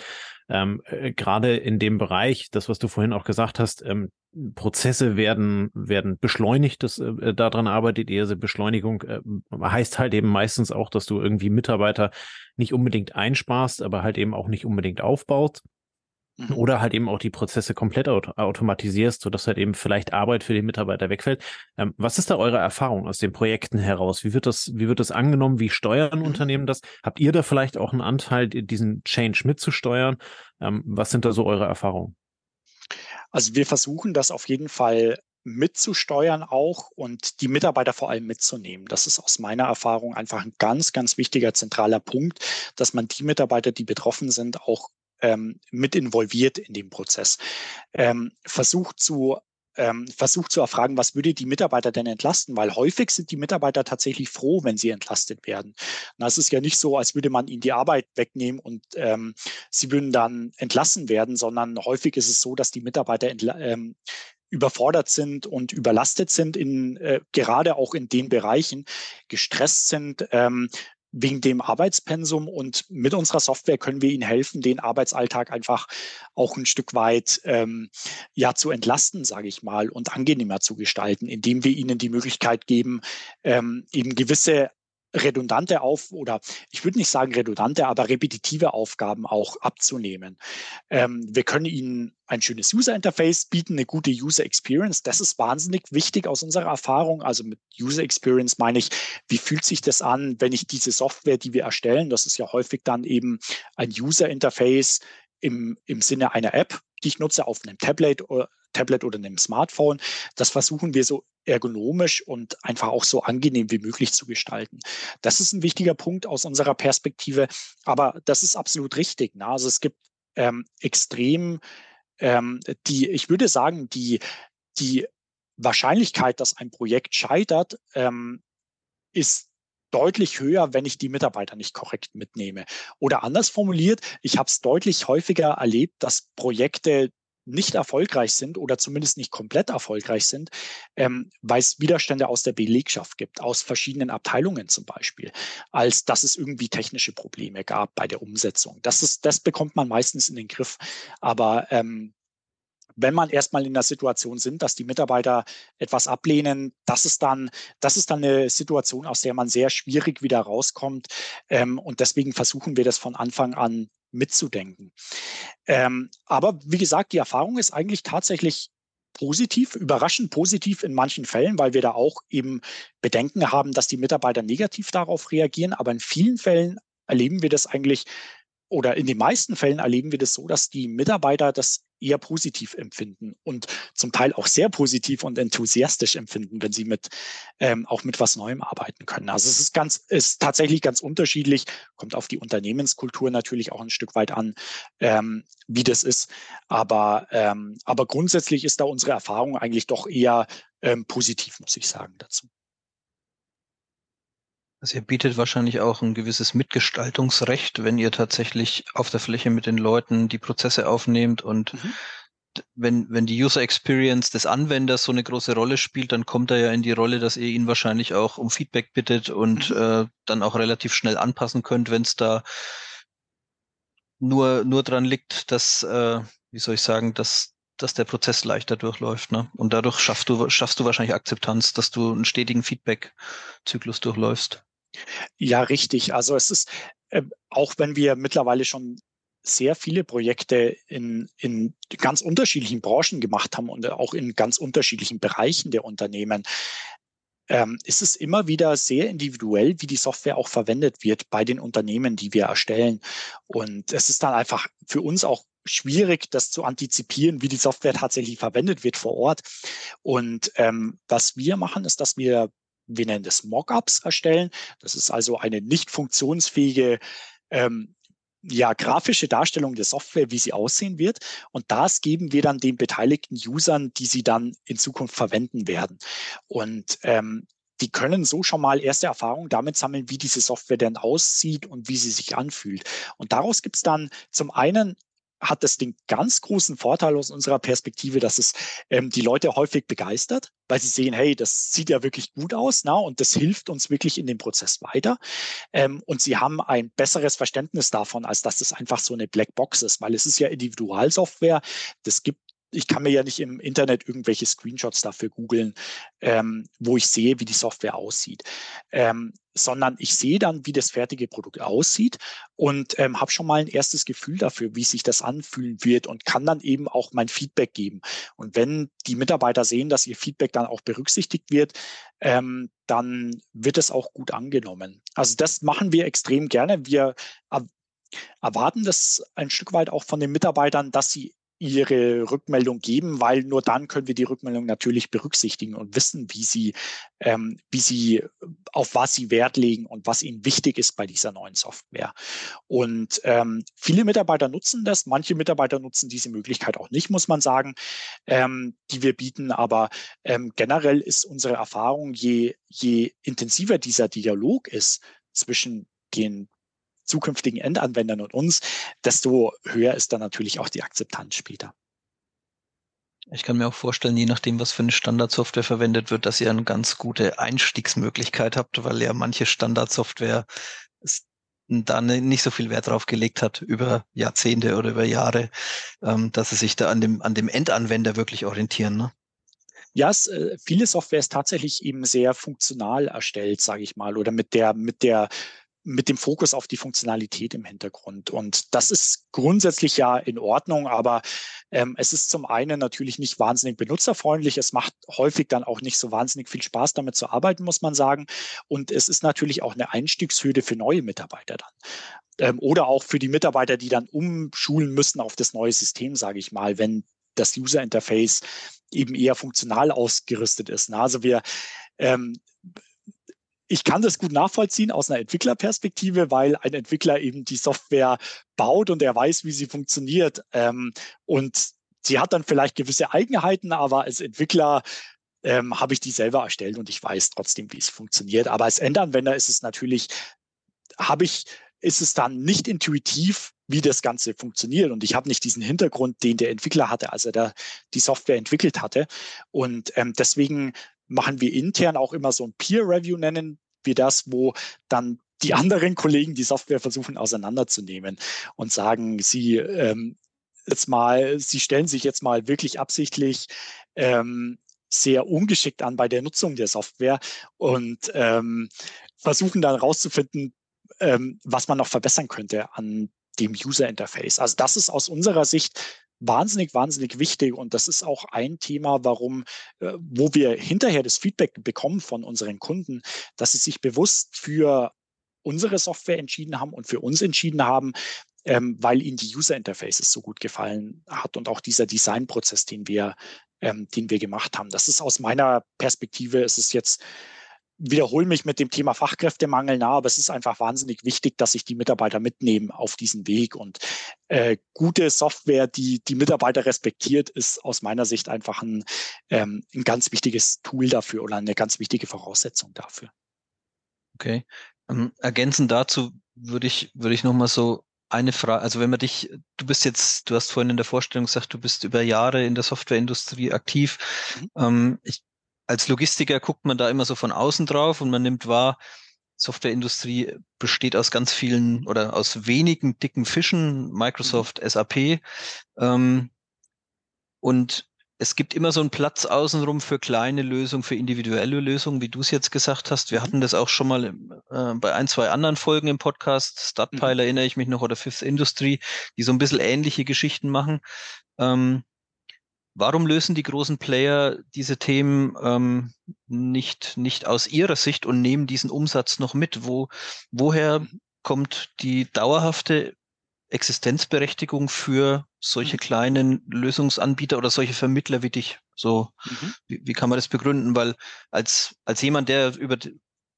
Ähm, äh, Gerade in dem Bereich, das, was du vorhin auch gesagt hast, ähm, Prozesse werden, werden beschleunigt, das, äh, daran arbeitet ihr. Also Beschleunigung äh, heißt halt eben meistens auch, dass du irgendwie Mitarbeiter nicht unbedingt einsparst, aber halt eben auch nicht unbedingt aufbaust. Mhm. Oder halt eben auch die Prozesse komplett auto automatisierst, sodass halt eben vielleicht Arbeit für den Mitarbeiter wegfällt. Ähm, was ist da eure Erfahrung aus den Projekten heraus? Wie wird das, wie wird das angenommen? Wie steuern mhm. Unternehmen das? Habt ihr da vielleicht auch einen Anteil, diesen Change mitzusteuern? Ähm, was sind da so eure Erfahrungen?
Also wir versuchen das auf jeden Fall mitzusteuern auch und die Mitarbeiter vor allem mitzunehmen. Das ist aus meiner Erfahrung einfach ein ganz, ganz wichtiger zentraler Punkt, dass man die Mitarbeiter, die betroffen sind, auch ähm, mit involviert in den Prozess. Ähm, versucht zu ähm, versucht zu erfragen, was würde die Mitarbeiter denn entlasten? Weil häufig sind die Mitarbeiter tatsächlich froh, wenn sie entlastet werden. Und es ist ja nicht so, als würde man ihnen die Arbeit wegnehmen und ähm, sie würden dann entlassen werden, sondern häufig ist es so, dass die Mitarbeiter ähm, überfordert sind und überlastet sind, in, äh, gerade auch in den Bereichen, gestresst sind, ähm, wegen dem Arbeitspensum und mit unserer Software können wir Ihnen helfen, den Arbeitsalltag einfach auch ein Stück weit ähm, ja zu entlasten, sage ich mal, und angenehmer zu gestalten, indem wir Ihnen die Möglichkeit geben, ähm, eben gewisse redundante auf oder ich würde nicht sagen redundante, aber repetitive Aufgaben auch abzunehmen. Ähm, wir können Ihnen ein schönes User Interface bieten, eine gute User Experience. Das ist wahnsinnig wichtig aus unserer Erfahrung. Also mit User Experience meine ich, wie fühlt sich das an, wenn ich diese Software, die wir erstellen, das ist ja häufig dann eben ein User Interface im, im Sinne einer App, die ich nutze auf einem Tablet oder Tablet oder einem Smartphone. Das versuchen wir so ergonomisch und einfach auch so angenehm wie möglich zu gestalten. Das ist ein wichtiger Punkt aus unserer Perspektive, aber das ist absolut richtig. Ne? Also es gibt ähm, extrem ähm, die, ich würde sagen, die, die Wahrscheinlichkeit, dass ein Projekt scheitert, ähm, ist deutlich höher, wenn ich die Mitarbeiter nicht korrekt mitnehme. Oder anders formuliert, ich habe es deutlich häufiger erlebt, dass Projekte nicht erfolgreich sind oder zumindest nicht komplett erfolgreich sind, ähm, weil es Widerstände aus der Belegschaft gibt, aus verschiedenen Abteilungen zum Beispiel, als dass es irgendwie technische Probleme gab bei der Umsetzung. Das, ist, das bekommt man meistens in den Griff. Aber ähm, wenn man erstmal in der Situation sind, dass die Mitarbeiter etwas ablehnen, das ist dann, das ist dann eine Situation, aus der man sehr schwierig wieder rauskommt. Ähm, und deswegen versuchen wir das von Anfang an mitzudenken. Ähm, aber wie gesagt, die Erfahrung ist eigentlich tatsächlich positiv, überraschend positiv in manchen Fällen, weil wir da auch eben Bedenken haben, dass die Mitarbeiter negativ darauf reagieren. Aber in vielen Fällen erleben wir das eigentlich oder in den meisten Fällen erleben wir das so, dass die Mitarbeiter das eher positiv empfinden und zum Teil auch sehr positiv und enthusiastisch empfinden, wenn sie mit ähm, auch mit was Neuem arbeiten können. Also es ist ganz, ist tatsächlich ganz unterschiedlich, kommt auf die Unternehmenskultur natürlich auch ein Stück weit an, ähm, wie das ist. Aber, ähm, aber grundsätzlich ist da unsere Erfahrung eigentlich doch eher ähm, positiv, muss ich sagen, dazu.
Also ihr bietet wahrscheinlich auch ein gewisses Mitgestaltungsrecht, wenn ihr tatsächlich auf der Fläche mit den Leuten die Prozesse aufnehmt und mhm. wenn, wenn die User Experience des Anwenders so eine große Rolle spielt, dann kommt er ja in die Rolle, dass ihr ihn wahrscheinlich auch um Feedback bittet und mhm. äh, dann auch relativ schnell anpassen könnt, wenn es da nur, nur dran liegt, dass, äh, wie soll ich sagen, dass, dass der Prozess leichter durchläuft. Ne? Und dadurch schaffst du, schaffst du wahrscheinlich Akzeptanz, dass du einen stetigen Feedback-Zyklus durchläufst.
Ja, richtig. Also es ist, äh, auch wenn wir mittlerweile schon sehr viele Projekte in, in ganz unterschiedlichen Branchen gemacht haben und auch in ganz unterschiedlichen Bereichen der Unternehmen, ähm, ist es immer wieder sehr individuell, wie die Software auch verwendet wird bei den Unternehmen, die wir erstellen. Und es ist dann einfach für uns auch schwierig, das zu antizipieren, wie die Software tatsächlich verwendet wird vor Ort. Und ähm, was wir machen, ist, dass wir, wir nennen das Mockups erstellen. Das ist also eine nicht funktionsfähige ähm, ja, grafische Darstellung der Software, wie sie aussehen wird. Und das geben wir dann den beteiligten Usern, die sie dann in Zukunft verwenden werden. Und ähm, die können so schon mal erste Erfahrungen damit sammeln, wie diese Software denn aussieht und wie sie sich anfühlt. Und daraus gibt es dann zum einen hat das den ganz großen Vorteil aus unserer Perspektive, dass es ähm, die Leute häufig begeistert, weil sie sehen, hey, das sieht ja wirklich gut aus, na, und das hilft uns wirklich in dem Prozess weiter. Ähm, und sie haben ein besseres Verständnis davon, als dass das einfach so eine Blackbox ist, weil es ist ja Individualsoftware. Das gibt ich kann mir ja nicht im Internet irgendwelche Screenshots dafür googeln, ähm, wo ich sehe, wie die Software aussieht, ähm, sondern ich sehe dann, wie das fertige Produkt aussieht und ähm, habe schon mal ein erstes Gefühl dafür, wie sich das anfühlen wird und kann dann eben auch mein Feedback geben. Und wenn die Mitarbeiter sehen, dass ihr Feedback dann auch berücksichtigt wird, ähm, dann wird es auch gut angenommen. Also das machen wir extrem gerne. Wir erwarten das ein Stück weit auch von den Mitarbeitern, dass sie ihre Rückmeldung geben, weil nur dann können wir die Rückmeldung natürlich berücksichtigen und wissen, wie sie, ähm, wie sie, auf was sie Wert legen und was ihnen wichtig ist bei dieser neuen Software. Und ähm, viele Mitarbeiter nutzen das, manche Mitarbeiter nutzen diese Möglichkeit auch nicht, muss man sagen, ähm, die wir bieten. Aber ähm, generell ist unsere Erfahrung, je, je intensiver dieser Dialog ist zwischen den zukünftigen Endanwendern und uns, desto höher ist dann natürlich auch die Akzeptanz später.
Ich kann mir auch vorstellen, je nachdem, was für eine Standardsoftware verwendet wird, dass ihr eine ganz gute Einstiegsmöglichkeit habt, weil ja manche Standardsoftware da nicht so viel Wert drauf gelegt hat über Jahrzehnte oder über Jahre, ähm, dass sie sich da an dem, an dem Endanwender wirklich orientieren. Ne?
Ja, es, äh, viele Software ist tatsächlich eben sehr funktional erstellt, sage ich mal, oder mit der, mit der mit dem Fokus auf die Funktionalität im Hintergrund. Und das ist grundsätzlich ja in Ordnung, aber ähm, es ist zum einen natürlich nicht wahnsinnig benutzerfreundlich. Es macht häufig dann auch nicht so wahnsinnig viel Spaß, damit zu arbeiten, muss man sagen. Und es ist natürlich auch eine Einstiegshürde für neue Mitarbeiter dann. Ähm, oder auch für die Mitarbeiter, die dann umschulen müssen auf das neue System, sage ich mal, wenn das User Interface eben eher funktional ausgerüstet ist. Also wir ähm, ich kann das gut nachvollziehen aus einer Entwicklerperspektive, weil ein Entwickler eben die Software baut und er weiß, wie sie funktioniert. Ähm, und sie hat dann vielleicht gewisse Eigenheiten, aber als Entwickler ähm, habe ich die selber erstellt und ich weiß trotzdem, wie es funktioniert. Aber als Endanwender ist es natürlich, habe ich, ist es dann nicht intuitiv, wie das Ganze funktioniert. Und ich habe nicht diesen Hintergrund, den der Entwickler hatte, als er da die Software entwickelt hatte. Und ähm, deswegen machen wir intern auch immer so ein Peer Review, nennen wir das, wo dann die *laughs* anderen Kollegen die Software versuchen auseinanderzunehmen und sagen, sie ähm, jetzt mal, sie stellen sich jetzt mal wirklich absichtlich ähm, sehr ungeschickt an bei der Nutzung der Software und ähm, versuchen dann rauszufinden, ähm, was man noch verbessern könnte an dem User Interface. Also das ist aus unserer Sicht wahnsinnig, wahnsinnig wichtig. Und das ist auch ein Thema, warum, äh, wo wir hinterher das Feedback bekommen von unseren Kunden, dass sie sich bewusst für unsere Software entschieden haben und für uns entschieden haben, ähm, weil ihnen die User Interfaces so gut gefallen hat und auch dieser Designprozess, den wir, ähm, den wir gemacht haben. Das ist aus meiner Perspektive, ist es jetzt wiederhole mich mit dem Thema Fachkräftemangel nah, aber es ist einfach wahnsinnig wichtig, dass sich die Mitarbeiter mitnehmen auf diesen Weg. Und äh, gute Software, die die Mitarbeiter respektiert, ist aus meiner Sicht einfach ein, ähm, ein ganz wichtiges Tool dafür oder eine ganz wichtige Voraussetzung dafür.
Okay. Ähm, ergänzend dazu würde ich, würde ich nochmal so eine Frage, also wenn man dich, du bist jetzt, du hast vorhin in der Vorstellung gesagt, du bist über Jahre in der Softwareindustrie aktiv. Mhm. Ähm, ich als Logistiker guckt man da immer so von außen drauf und man nimmt wahr, Softwareindustrie besteht aus ganz vielen oder aus wenigen dicken Fischen, Microsoft, mhm. SAP. Ähm, und es gibt immer so einen Platz außenrum für kleine Lösungen, für individuelle Lösungen, wie du es jetzt gesagt hast. Wir mhm. hatten das auch schon mal äh, bei ein, zwei anderen Folgen im Podcast. Startpile mhm. erinnere ich mich noch oder Fifth Industry, die so ein bisschen ähnliche Geschichten machen. Ähm, Warum lösen die großen Player diese Themen ähm, nicht, nicht aus ihrer Sicht und nehmen diesen Umsatz noch mit? Wo, woher kommt die dauerhafte Existenzberechtigung für solche mhm. kleinen Lösungsanbieter oder solche Vermittler wie dich? So, mhm. wie, wie, kann man das begründen? Weil als, als jemand, der über,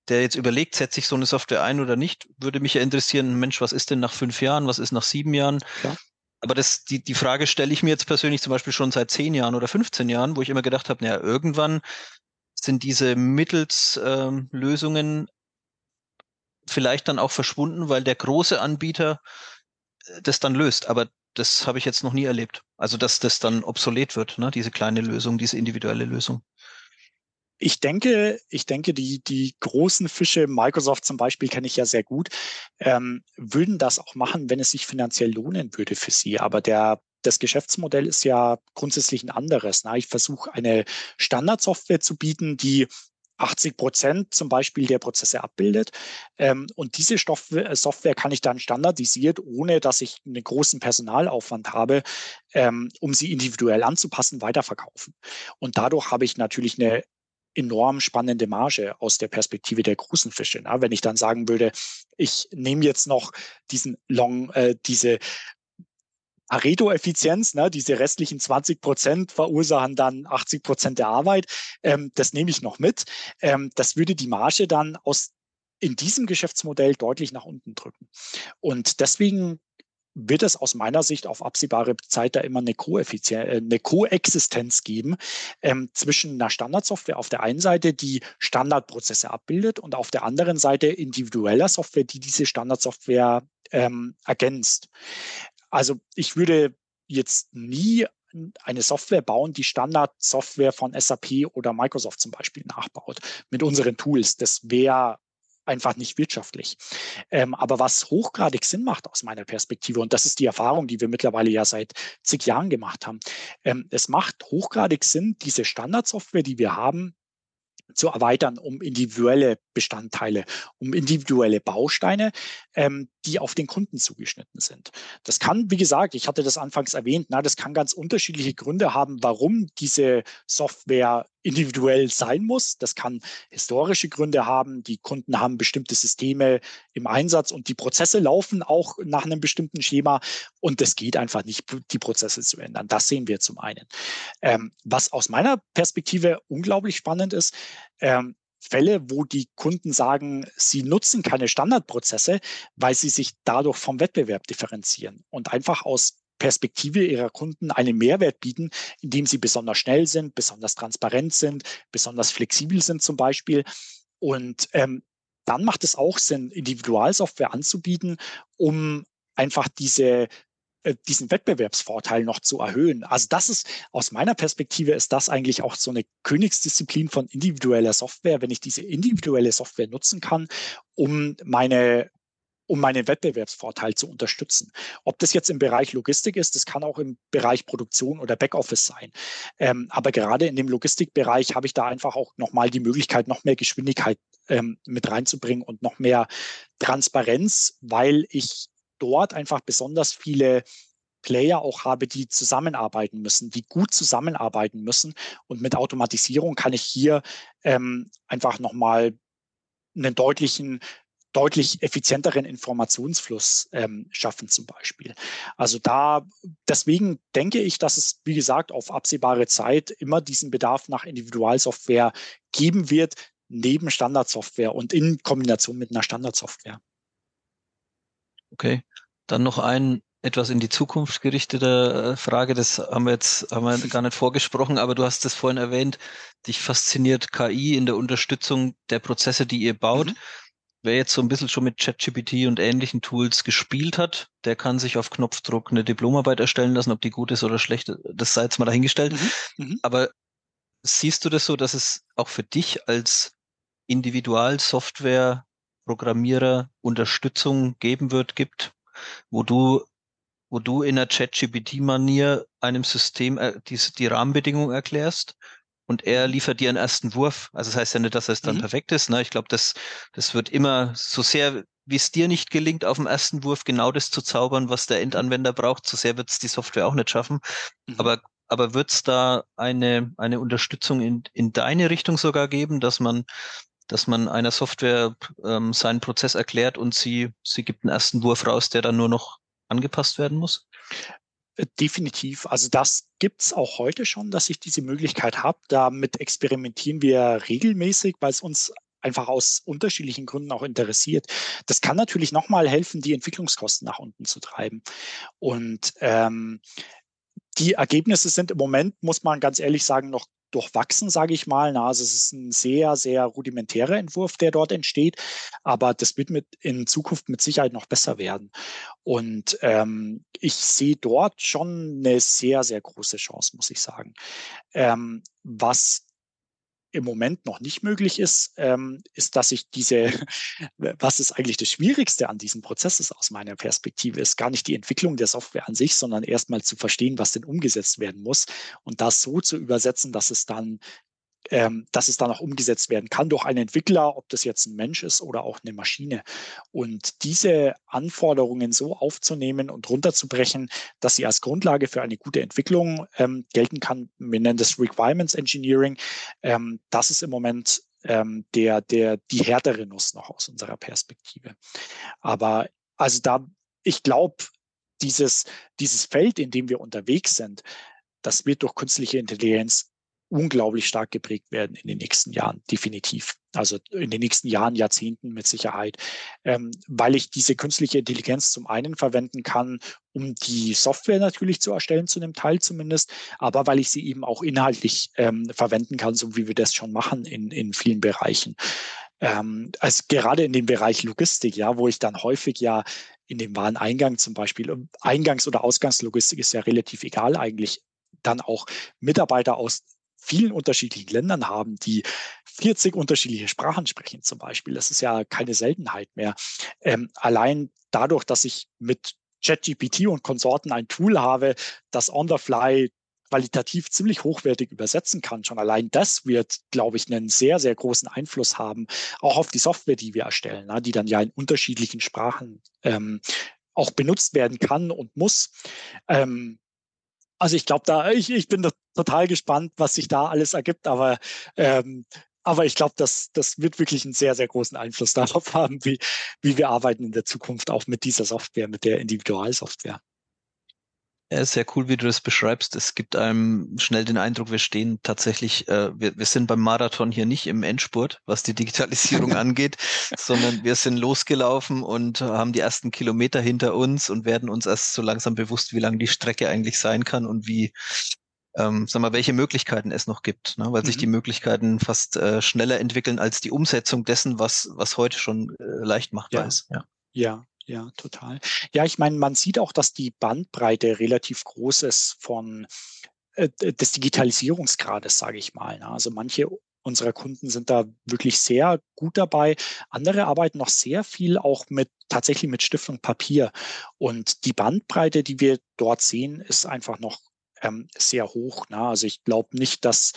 der jetzt überlegt, setze ich so eine Software ein oder nicht, würde mich ja interessieren, Mensch, was ist denn nach fünf Jahren, was ist nach sieben Jahren? Klar. Aber das, die, die Frage stelle ich mir jetzt persönlich zum Beispiel schon seit zehn Jahren oder 15 Jahren, wo ich immer gedacht habe, naja, irgendwann sind diese Mittelslösungen ähm, vielleicht dann auch verschwunden, weil der große Anbieter äh, das dann löst. Aber das habe ich jetzt noch nie erlebt. Also, dass das dann obsolet wird, ne? diese kleine Lösung, diese individuelle Lösung.
Ich denke, ich denke, die, die großen Fische, Microsoft zum Beispiel kenne ich ja sehr gut, ähm, würden das auch machen, wenn es sich finanziell lohnen würde für sie. Aber der, das Geschäftsmodell ist ja grundsätzlich ein anderes. Na, ich versuche eine Standardsoftware zu bieten, die 80 Prozent zum Beispiel der Prozesse abbildet. Ähm, und diese Software, Software kann ich dann standardisiert, ohne dass ich einen großen Personalaufwand habe, ähm, um sie individuell anzupassen, weiterverkaufen. Und dadurch habe ich natürlich eine enorm spannende Marge aus der Perspektive der großen Fische. Na? Wenn ich dann sagen würde, ich nehme jetzt noch diesen Long, äh, diese Pareto-Effizienz, ne, diese restlichen 20 Prozent verursachen dann 80 Prozent der Arbeit. Ähm, das nehme ich noch mit. Ähm, das würde die Marge dann aus in diesem Geschäftsmodell deutlich nach unten drücken. Und deswegen wird es aus meiner Sicht auf absehbare Zeit da immer eine, äh, eine Koexistenz geben ähm, zwischen einer Standardsoftware auf der einen Seite, die Standardprozesse abbildet und auf der anderen Seite individueller Software, die diese Standardsoftware ähm, ergänzt. Also ich würde jetzt nie eine Software bauen, die Standardsoftware von SAP oder Microsoft zum Beispiel nachbaut mit unseren Tools. Das wäre einfach nicht wirtschaftlich. Ähm, aber was hochgradig Sinn macht aus meiner Perspektive, und das ist die Erfahrung, die wir mittlerweile ja seit zig Jahren gemacht haben, ähm, es macht hochgradig Sinn, diese Standardsoftware, die wir haben, zu erweitern um individuelle Bestandteile, um individuelle Bausteine, ähm, die auf den Kunden zugeschnitten sind. Das kann, wie gesagt, ich hatte das anfangs erwähnt, na, das kann ganz unterschiedliche Gründe haben, warum diese Software individuell sein muss. Das kann historische Gründe haben. Die Kunden haben bestimmte Systeme im Einsatz und die Prozesse laufen auch nach einem bestimmten Schema. Und es geht einfach nicht, die Prozesse zu ändern. Das sehen wir zum einen. Ähm, was aus meiner Perspektive unglaublich spannend ist, ähm, Fälle, wo die Kunden sagen, sie nutzen keine Standardprozesse, weil sie sich dadurch vom Wettbewerb differenzieren und einfach aus Perspektive ihrer Kunden einen Mehrwert bieten, indem sie besonders schnell sind, besonders transparent sind, besonders flexibel sind zum Beispiel. Und ähm, dann macht es auch Sinn, Individualsoftware anzubieten, um einfach diese äh, diesen Wettbewerbsvorteil noch zu erhöhen. Also das ist aus meiner Perspektive ist das eigentlich auch so eine Königsdisziplin von individueller Software, wenn ich diese individuelle Software nutzen kann, um meine um meinen Wettbewerbsvorteil zu unterstützen. Ob das jetzt im Bereich Logistik ist, das kann auch im Bereich Produktion oder Backoffice sein. Ähm, aber gerade in dem Logistikbereich habe ich da einfach auch nochmal die Möglichkeit, noch mehr Geschwindigkeit ähm, mit reinzubringen und noch mehr Transparenz, weil ich dort einfach besonders viele Player auch habe, die zusammenarbeiten müssen, die gut zusammenarbeiten müssen. Und mit Automatisierung kann ich hier ähm, einfach nochmal einen deutlichen deutlich effizienteren Informationsfluss ähm, schaffen zum Beispiel. Also da, deswegen denke ich, dass es, wie gesagt, auf absehbare Zeit immer diesen Bedarf nach Individualsoftware geben wird, neben Standardsoftware und in Kombination mit einer Standardsoftware.
Okay, dann noch ein etwas in die Zukunft gerichtete äh, Frage. Das haben wir jetzt haben wir gar nicht vorgesprochen, aber du hast es vorhin erwähnt. Dich fasziniert KI in der Unterstützung der Prozesse, die ihr baut. Mhm. Wer jetzt so ein bisschen schon mit ChatGPT und ähnlichen Tools gespielt hat, der kann sich auf Knopfdruck eine Diplomarbeit erstellen lassen, ob die gut ist oder schlecht, das sei jetzt mal dahingestellt. Mhm. Mhm. Aber siehst du das so, dass es auch für dich als Individualsoftware-Programmierer Unterstützung geben wird, gibt, wo du wo du in der ChatGPT-Manier einem System äh, die, die Rahmenbedingungen erklärst und er liefert dir einen ersten Wurf. Also das heißt ja nicht, dass es dann mhm. perfekt ist. Ne? Ich glaube, das, das wird immer so sehr, wie es dir nicht gelingt, auf dem ersten Wurf genau das zu zaubern, was der Endanwender braucht, so sehr wird es die Software auch nicht schaffen. Mhm. Aber aber wird es da eine, eine Unterstützung in, in deine Richtung sogar geben, dass man, dass man einer Software ähm, seinen Prozess erklärt und sie, sie gibt einen ersten Wurf raus, der dann nur noch angepasst werden muss?
Definitiv. Also das gibt's auch heute schon, dass ich diese Möglichkeit habe. Damit experimentieren wir regelmäßig, weil es uns einfach aus unterschiedlichen Gründen auch interessiert. Das kann natürlich nochmal helfen, die Entwicklungskosten nach unten zu treiben. Und ähm, die Ergebnisse sind im Moment, muss man ganz ehrlich sagen, noch durchwachsen, sage ich mal. Also es ist ein sehr, sehr rudimentärer Entwurf, der dort entsteht, aber das wird mit in Zukunft mit Sicherheit noch besser werden. Und ähm, ich sehe dort schon eine sehr, sehr große Chance, muss ich sagen. Ähm, was im Moment noch nicht möglich ist, ähm, ist, dass ich diese, *laughs* was ist eigentlich das Schwierigste an diesem Prozess ist aus meiner Perspektive, ist gar nicht die Entwicklung der Software an sich, sondern erstmal zu verstehen, was denn umgesetzt werden muss und das so zu übersetzen, dass es dann ähm, dass es dann auch umgesetzt werden kann durch einen Entwickler, ob das jetzt ein Mensch ist oder auch eine Maschine. Und diese Anforderungen so aufzunehmen und runterzubrechen, dass sie als Grundlage für eine gute Entwicklung ähm, gelten kann, wir nennen das Requirements Engineering, ähm, das ist im Moment ähm, der, der, die härtere Nuss noch aus unserer Perspektive. Aber also da, ich glaube, dieses, dieses Feld, in dem wir unterwegs sind, das wird durch künstliche Intelligenz unglaublich stark geprägt werden in den nächsten Jahren, definitiv. Also in den nächsten Jahren, Jahrzehnten mit Sicherheit, ähm, weil ich diese künstliche Intelligenz zum einen verwenden kann, um die Software natürlich zu erstellen, zu einem Teil zumindest, aber weil ich sie eben auch inhaltlich ähm, verwenden kann, so wie wir das schon machen in, in vielen Bereichen. Ähm, also gerade in dem Bereich Logistik, ja, wo ich dann häufig ja in dem Wareneingang zum Beispiel, Eingangs- oder Ausgangslogistik ist ja relativ egal eigentlich, dann auch Mitarbeiter aus vielen unterschiedlichen Ländern haben, die 40 unterschiedliche Sprachen sprechen zum Beispiel. Das ist ja keine Seltenheit mehr. Ähm, allein dadurch, dass ich mit ChatGPT und Konsorten ein Tool habe, das on the fly qualitativ ziemlich hochwertig übersetzen kann. Schon allein das wird, glaube ich, einen sehr, sehr großen Einfluss haben, auch auf die Software, die wir erstellen, die dann ja in unterschiedlichen Sprachen ähm, auch benutzt werden kann und muss. Ähm, also ich glaube, da ich, ich bin total gespannt, was sich da alles ergibt, aber ähm, aber ich glaube, das, das wird wirklich einen sehr, sehr großen Einfluss *laughs* darauf haben, wie, wie wir arbeiten in der Zukunft, auch mit dieser Software, mit der Individualsoftware.
Ja, sehr cool, wie du das beschreibst. Es gibt einem schnell den Eindruck, wir stehen tatsächlich, äh, wir, wir sind beim Marathon hier nicht im Endspurt, was die Digitalisierung *laughs* angeht, sondern wir sind losgelaufen und haben die ersten Kilometer hinter uns und werden uns erst so langsam bewusst, wie lang die Strecke eigentlich sein kann und wie, ähm, sag mal, welche Möglichkeiten es noch gibt, ne? weil mhm. sich die Möglichkeiten fast äh, schneller entwickeln als die Umsetzung dessen, was, was heute schon äh, leicht machbar
ja.
ist.
Ja. ja, ja, total. Ja, ich meine, man sieht auch, dass die Bandbreite relativ groß ist von äh, des Digitalisierungsgrades, sage ich mal. Ne? Also manche unserer Kunden sind da wirklich sehr gut dabei. Andere arbeiten noch sehr viel auch mit tatsächlich mit Stift und Papier. Und die Bandbreite, die wir dort sehen, ist einfach noch ähm, sehr hoch. Ne? Also ich glaube nicht, dass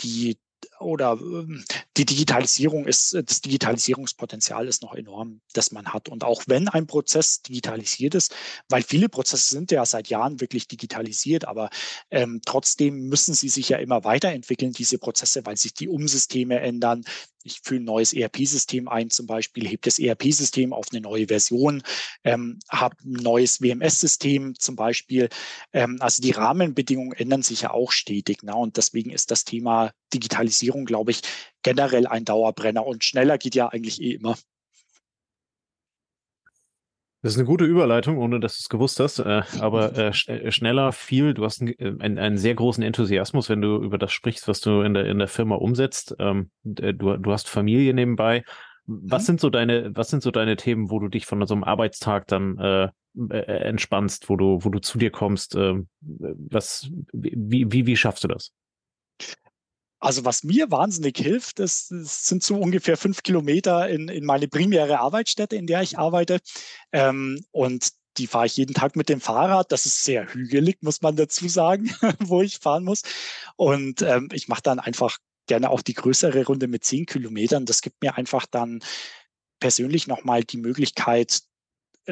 die oder ähm, die Digitalisierung ist, äh, das Digitalisierungspotenzial ist noch enorm, das man hat. Und auch wenn ein Prozess digitalisiert ist, weil viele Prozesse sind ja seit Jahren wirklich digitalisiert, aber ähm, trotzdem müssen sie sich ja immer weiterentwickeln, diese Prozesse, weil sich die Umsysteme ändern, ich führe ein neues ERP-System ein, zum Beispiel, hebt das ERP-System auf eine neue Version, ähm, habe ein neues WMS-System zum Beispiel. Ähm, also die Rahmenbedingungen ändern sich ja auch stetig. Ne? Und deswegen ist das Thema Digitalisierung, glaube ich, generell ein Dauerbrenner. Und schneller geht ja eigentlich eh immer.
Das ist eine gute Überleitung, ohne dass du es gewusst hast. Äh, aber äh, *laughs* sch äh, schneller, viel. Du hast einen, äh, einen, sehr großen Enthusiasmus, wenn du über das sprichst, was du in der, in der Firma umsetzt. Ähm, äh, du, du hast Familie nebenbei. Was mhm. sind so deine, was sind so deine Themen, wo du dich von so einem Arbeitstag dann äh, entspannst, wo du, wo du zu dir kommst? Ähm, was, wie, wie, wie schaffst du das?
Also was mir wahnsinnig hilft, das, das, sind so ungefähr fünf Kilometer in, in meine primäre Arbeitsstätte, in der ich arbeite. Ähm, und die fahre ich jeden Tag mit dem Fahrrad. Das ist sehr hügelig, muss man dazu sagen, *laughs* wo ich fahren muss. Und ähm, ich mache dann einfach gerne auch die größere Runde mit zehn Kilometern. Das gibt mir einfach dann persönlich nochmal die Möglichkeit,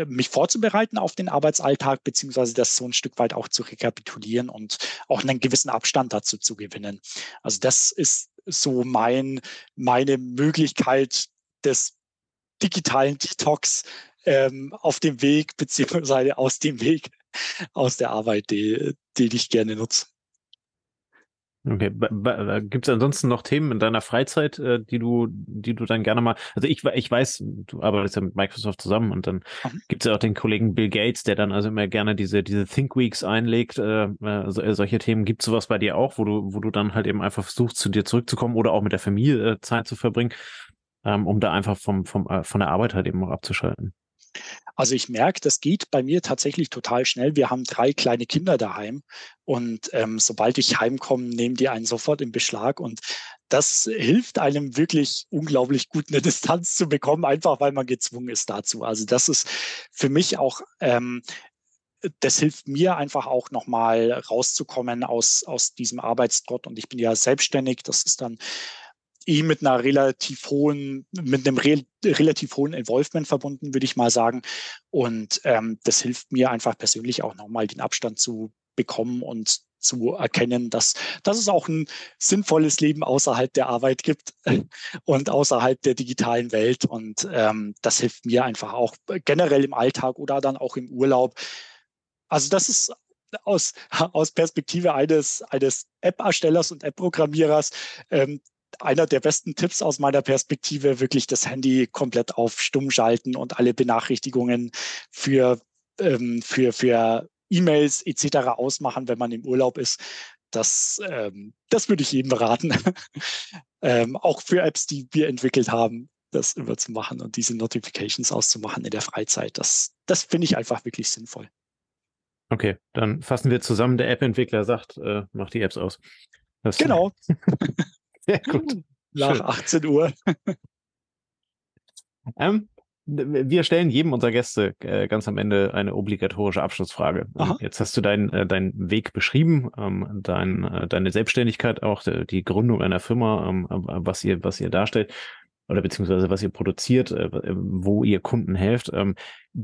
mich vorzubereiten auf den Arbeitsalltag, beziehungsweise das so ein Stück weit auch zu rekapitulieren und auch einen gewissen Abstand dazu zu gewinnen. Also das ist so mein, meine Möglichkeit des digitalen Detox ähm, auf dem Weg, beziehungsweise aus dem Weg, aus der Arbeit, die, die ich gerne nutze.
Okay, gibt es ansonsten noch Themen in deiner Freizeit, äh, die du, die du dann gerne mal, also ich, ich weiß, du arbeitest ja mit Microsoft zusammen und dann mhm. gibt es ja auch den Kollegen Bill Gates, der dann also immer gerne diese, diese Think Weeks einlegt, äh, äh so, äh, solche Themen. Gibt es sowas bei dir auch, wo du, wo du dann halt eben einfach versuchst, zu dir zurückzukommen oder auch mit der Familie äh, Zeit zu verbringen, ähm, um da einfach vom, vom, von der Arbeit halt eben auch abzuschalten?
Also ich merke, das geht bei mir tatsächlich total schnell. Wir haben drei kleine Kinder daheim und ähm, sobald ich heimkomme, nehmen die einen sofort in Beschlag und das hilft einem wirklich unglaublich gut, eine *laughs* Distanz zu bekommen, einfach weil man gezwungen ist dazu. Also das ist für mich auch ähm, das hilft mir einfach auch nochmal rauszukommen aus, aus diesem Arbeitstrott. Und ich bin ja selbstständig. Das ist dann eh mit einer relativ hohen, mit einem re relativ hohen Involvement verbunden, würde ich mal sagen. Und ähm, das hilft mir einfach persönlich auch nochmal den Abstand zu bekommen und zu erkennen, dass, dass es auch ein sinnvolles Leben außerhalb der Arbeit gibt *laughs* und außerhalb der digitalen Welt. Und ähm, das hilft mir einfach auch generell im Alltag oder dann auch im Urlaub. Also das ist aus, aus Perspektive eines, eines App-Erstellers und App-Programmierers ähm, einer der besten Tipps aus meiner Perspektive, wirklich das Handy komplett auf Stumm schalten und alle Benachrichtigungen für, ähm, für, für E-Mails etc. ausmachen, wenn man im Urlaub ist. Das, ähm, das würde ich jedem raten. *laughs* ähm, auch für Apps, die wir entwickelt haben, das immer zu machen und diese Notifications auszumachen in der Freizeit. Das, das finde ich einfach wirklich sinnvoll.
Okay, dann fassen wir zusammen. Der App-Entwickler sagt, äh, mach die Apps aus.
Das genau. *laughs* Sehr gut. Nach Schön. 18 Uhr.
ähm, wir stellen jedem unserer Gäste äh, ganz am Ende eine obligatorische Abschlussfrage. Aha. Jetzt hast du deinen äh, deinen Weg beschrieben, ähm, dein, äh, deine Selbstständigkeit, auch die, die Gründung einer Firma, ähm, was ihr was ihr darstellt oder beziehungsweise was ihr produziert, äh, äh, wo ihr Kunden helft. Ähm,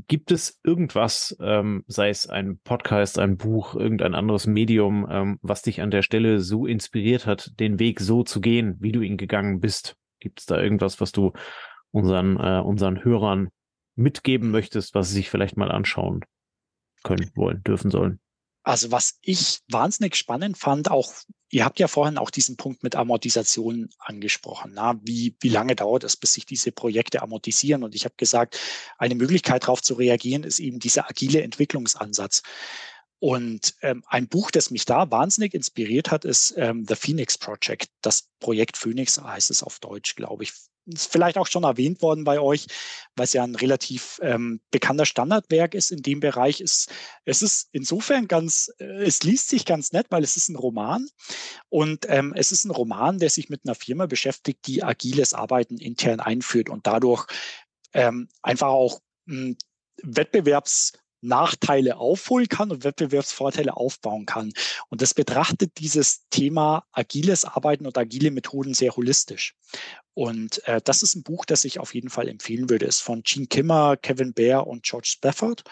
gibt es irgendwas, ähm, sei es ein Podcast, ein Buch, irgendein anderes Medium, ähm, was dich an der Stelle so inspiriert hat, den Weg so zu gehen, wie du ihn gegangen bist? Gibt es da irgendwas, was du unseren, äh, unseren Hörern mitgeben möchtest, was sie sich vielleicht mal anschauen können, wollen, dürfen sollen?
Also was ich wahnsinnig spannend fand, auch ihr habt ja vorhin auch diesen Punkt mit Amortisation angesprochen. Na? Wie, wie lange dauert es, bis sich diese Projekte amortisieren? Und ich habe gesagt, eine Möglichkeit darauf zu reagieren, ist eben dieser agile Entwicklungsansatz. Und ähm, ein Buch, das mich da wahnsinnig inspiriert hat, ist ähm, The Phoenix Project. Das Projekt Phoenix heißt es auf Deutsch, glaube ich ist vielleicht auch schon erwähnt worden bei euch, weil es ja ein relativ ähm, bekannter Standardwerk ist in dem Bereich. Ist, es ist insofern ganz, äh, es liest sich ganz nett, weil es ist ein Roman und ähm, es ist ein Roman, der sich mit einer Firma beschäftigt, die agiles Arbeiten intern einführt und dadurch ähm, einfach auch mh, hm, Wettbewerbs Nachteile aufholen kann und Wettbewerbsvorteile aufbauen kann. Und das betrachtet dieses Thema agiles Arbeiten und agile Methoden sehr holistisch. Und äh, das ist ein Buch, das ich auf jeden Fall empfehlen würde. Es ist von Gene Kimmer, Kevin Baer und George Stafford.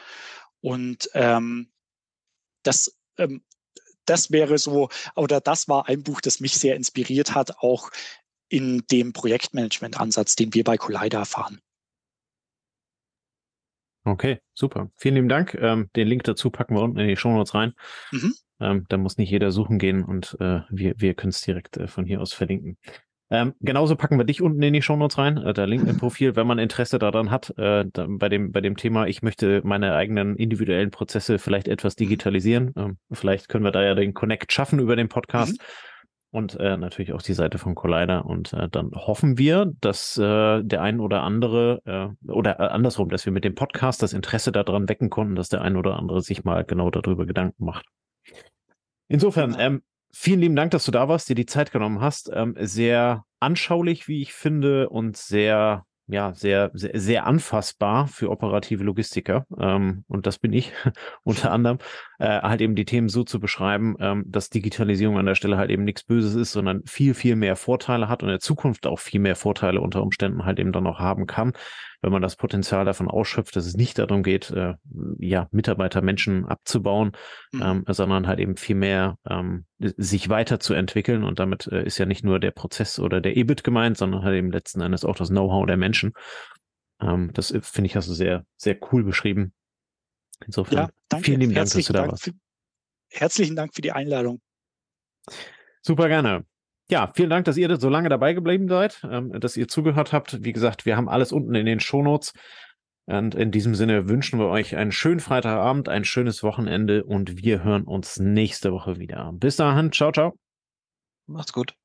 Und ähm, das, ähm, das wäre so, oder das war ein Buch, das mich sehr inspiriert hat, auch in dem Projektmanagement-Ansatz, den wir bei Collider fahren.
Okay, super. Vielen lieben Dank. Ähm, den Link dazu packen wir unten in die Show Notes rein. Mhm. Ähm, da muss nicht jeder suchen gehen und äh, wir, wir können es direkt äh, von hier aus verlinken. Ähm, genauso packen wir dich unten in die Show Notes rein, äh, der LinkedIn-Profil, wenn man Interesse daran hat, äh, da, bei, dem, bei dem Thema, ich möchte meine eigenen individuellen Prozesse vielleicht etwas digitalisieren. Ähm, vielleicht können wir da ja den Connect schaffen über den Podcast. Mhm und äh, natürlich auch die Seite von Collider. Und äh, dann hoffen wir, dass äh, der ein oder andere äh, oder äh, andersrum, dass wir mit dem Podcast das Interesse daran wecken konnten, dass der ein oder andere sich mal genau darüber Gedanken macht. Insofern, genau. ähm, vielen lieben Dank, dass du da warst, dir die Zeit genommen hast. Ähm, sehr anschaulich, wie ich finde, und sehr ja, sehr, sehr, sehr anfassbar für operative Logistiker. Ähm, und das bin ich *laughs* unter anderem. Äh, halt eben die Themen so zu beschreiben, ähm, dass Digitalisierung an der Stelle halt eben nichts Böses ist, sondern viel, viel mehr Vorteile hat und in der Zukunft auch viel mehr Vorteile unter Umständen halt eben dann noch haben kann, wenn man das Potenzial davon ausschöpft, dass es nicht darum geht, äh, ja, Mitarbeiter, Menschen abzubauen, mhm. ähm, sondern halt eben viel mehr ähm, sich weiterzuentwickeln. Und damit äh, ist ja nicht nur der Prozess oder der EBIT gemeint, sondern halt eben letzten Endes auch das Know-how der Menschen. Ähm, das äh, finde ich, hast du sehr, sehr cool beschrieben. Insofern, ja, danke. vielen lieben Dank, dass du da Dank warst.
Für, herzlichen Dank für die Einladung.
Super gerne. Ja, vielen Dank, dass ihr so lange dabei geblieben seid, ähm, dass ihr zugehört habt. Wie gesagt, wir haben alles unten in den Shownotes. Und in diesem Sinne wünschen wir euch einen schönen Freitagabend, ein schönes Wochenende und wir hören uns nächste Woche wieder. Bis dahin, ciao, ciao.
Macht's gut.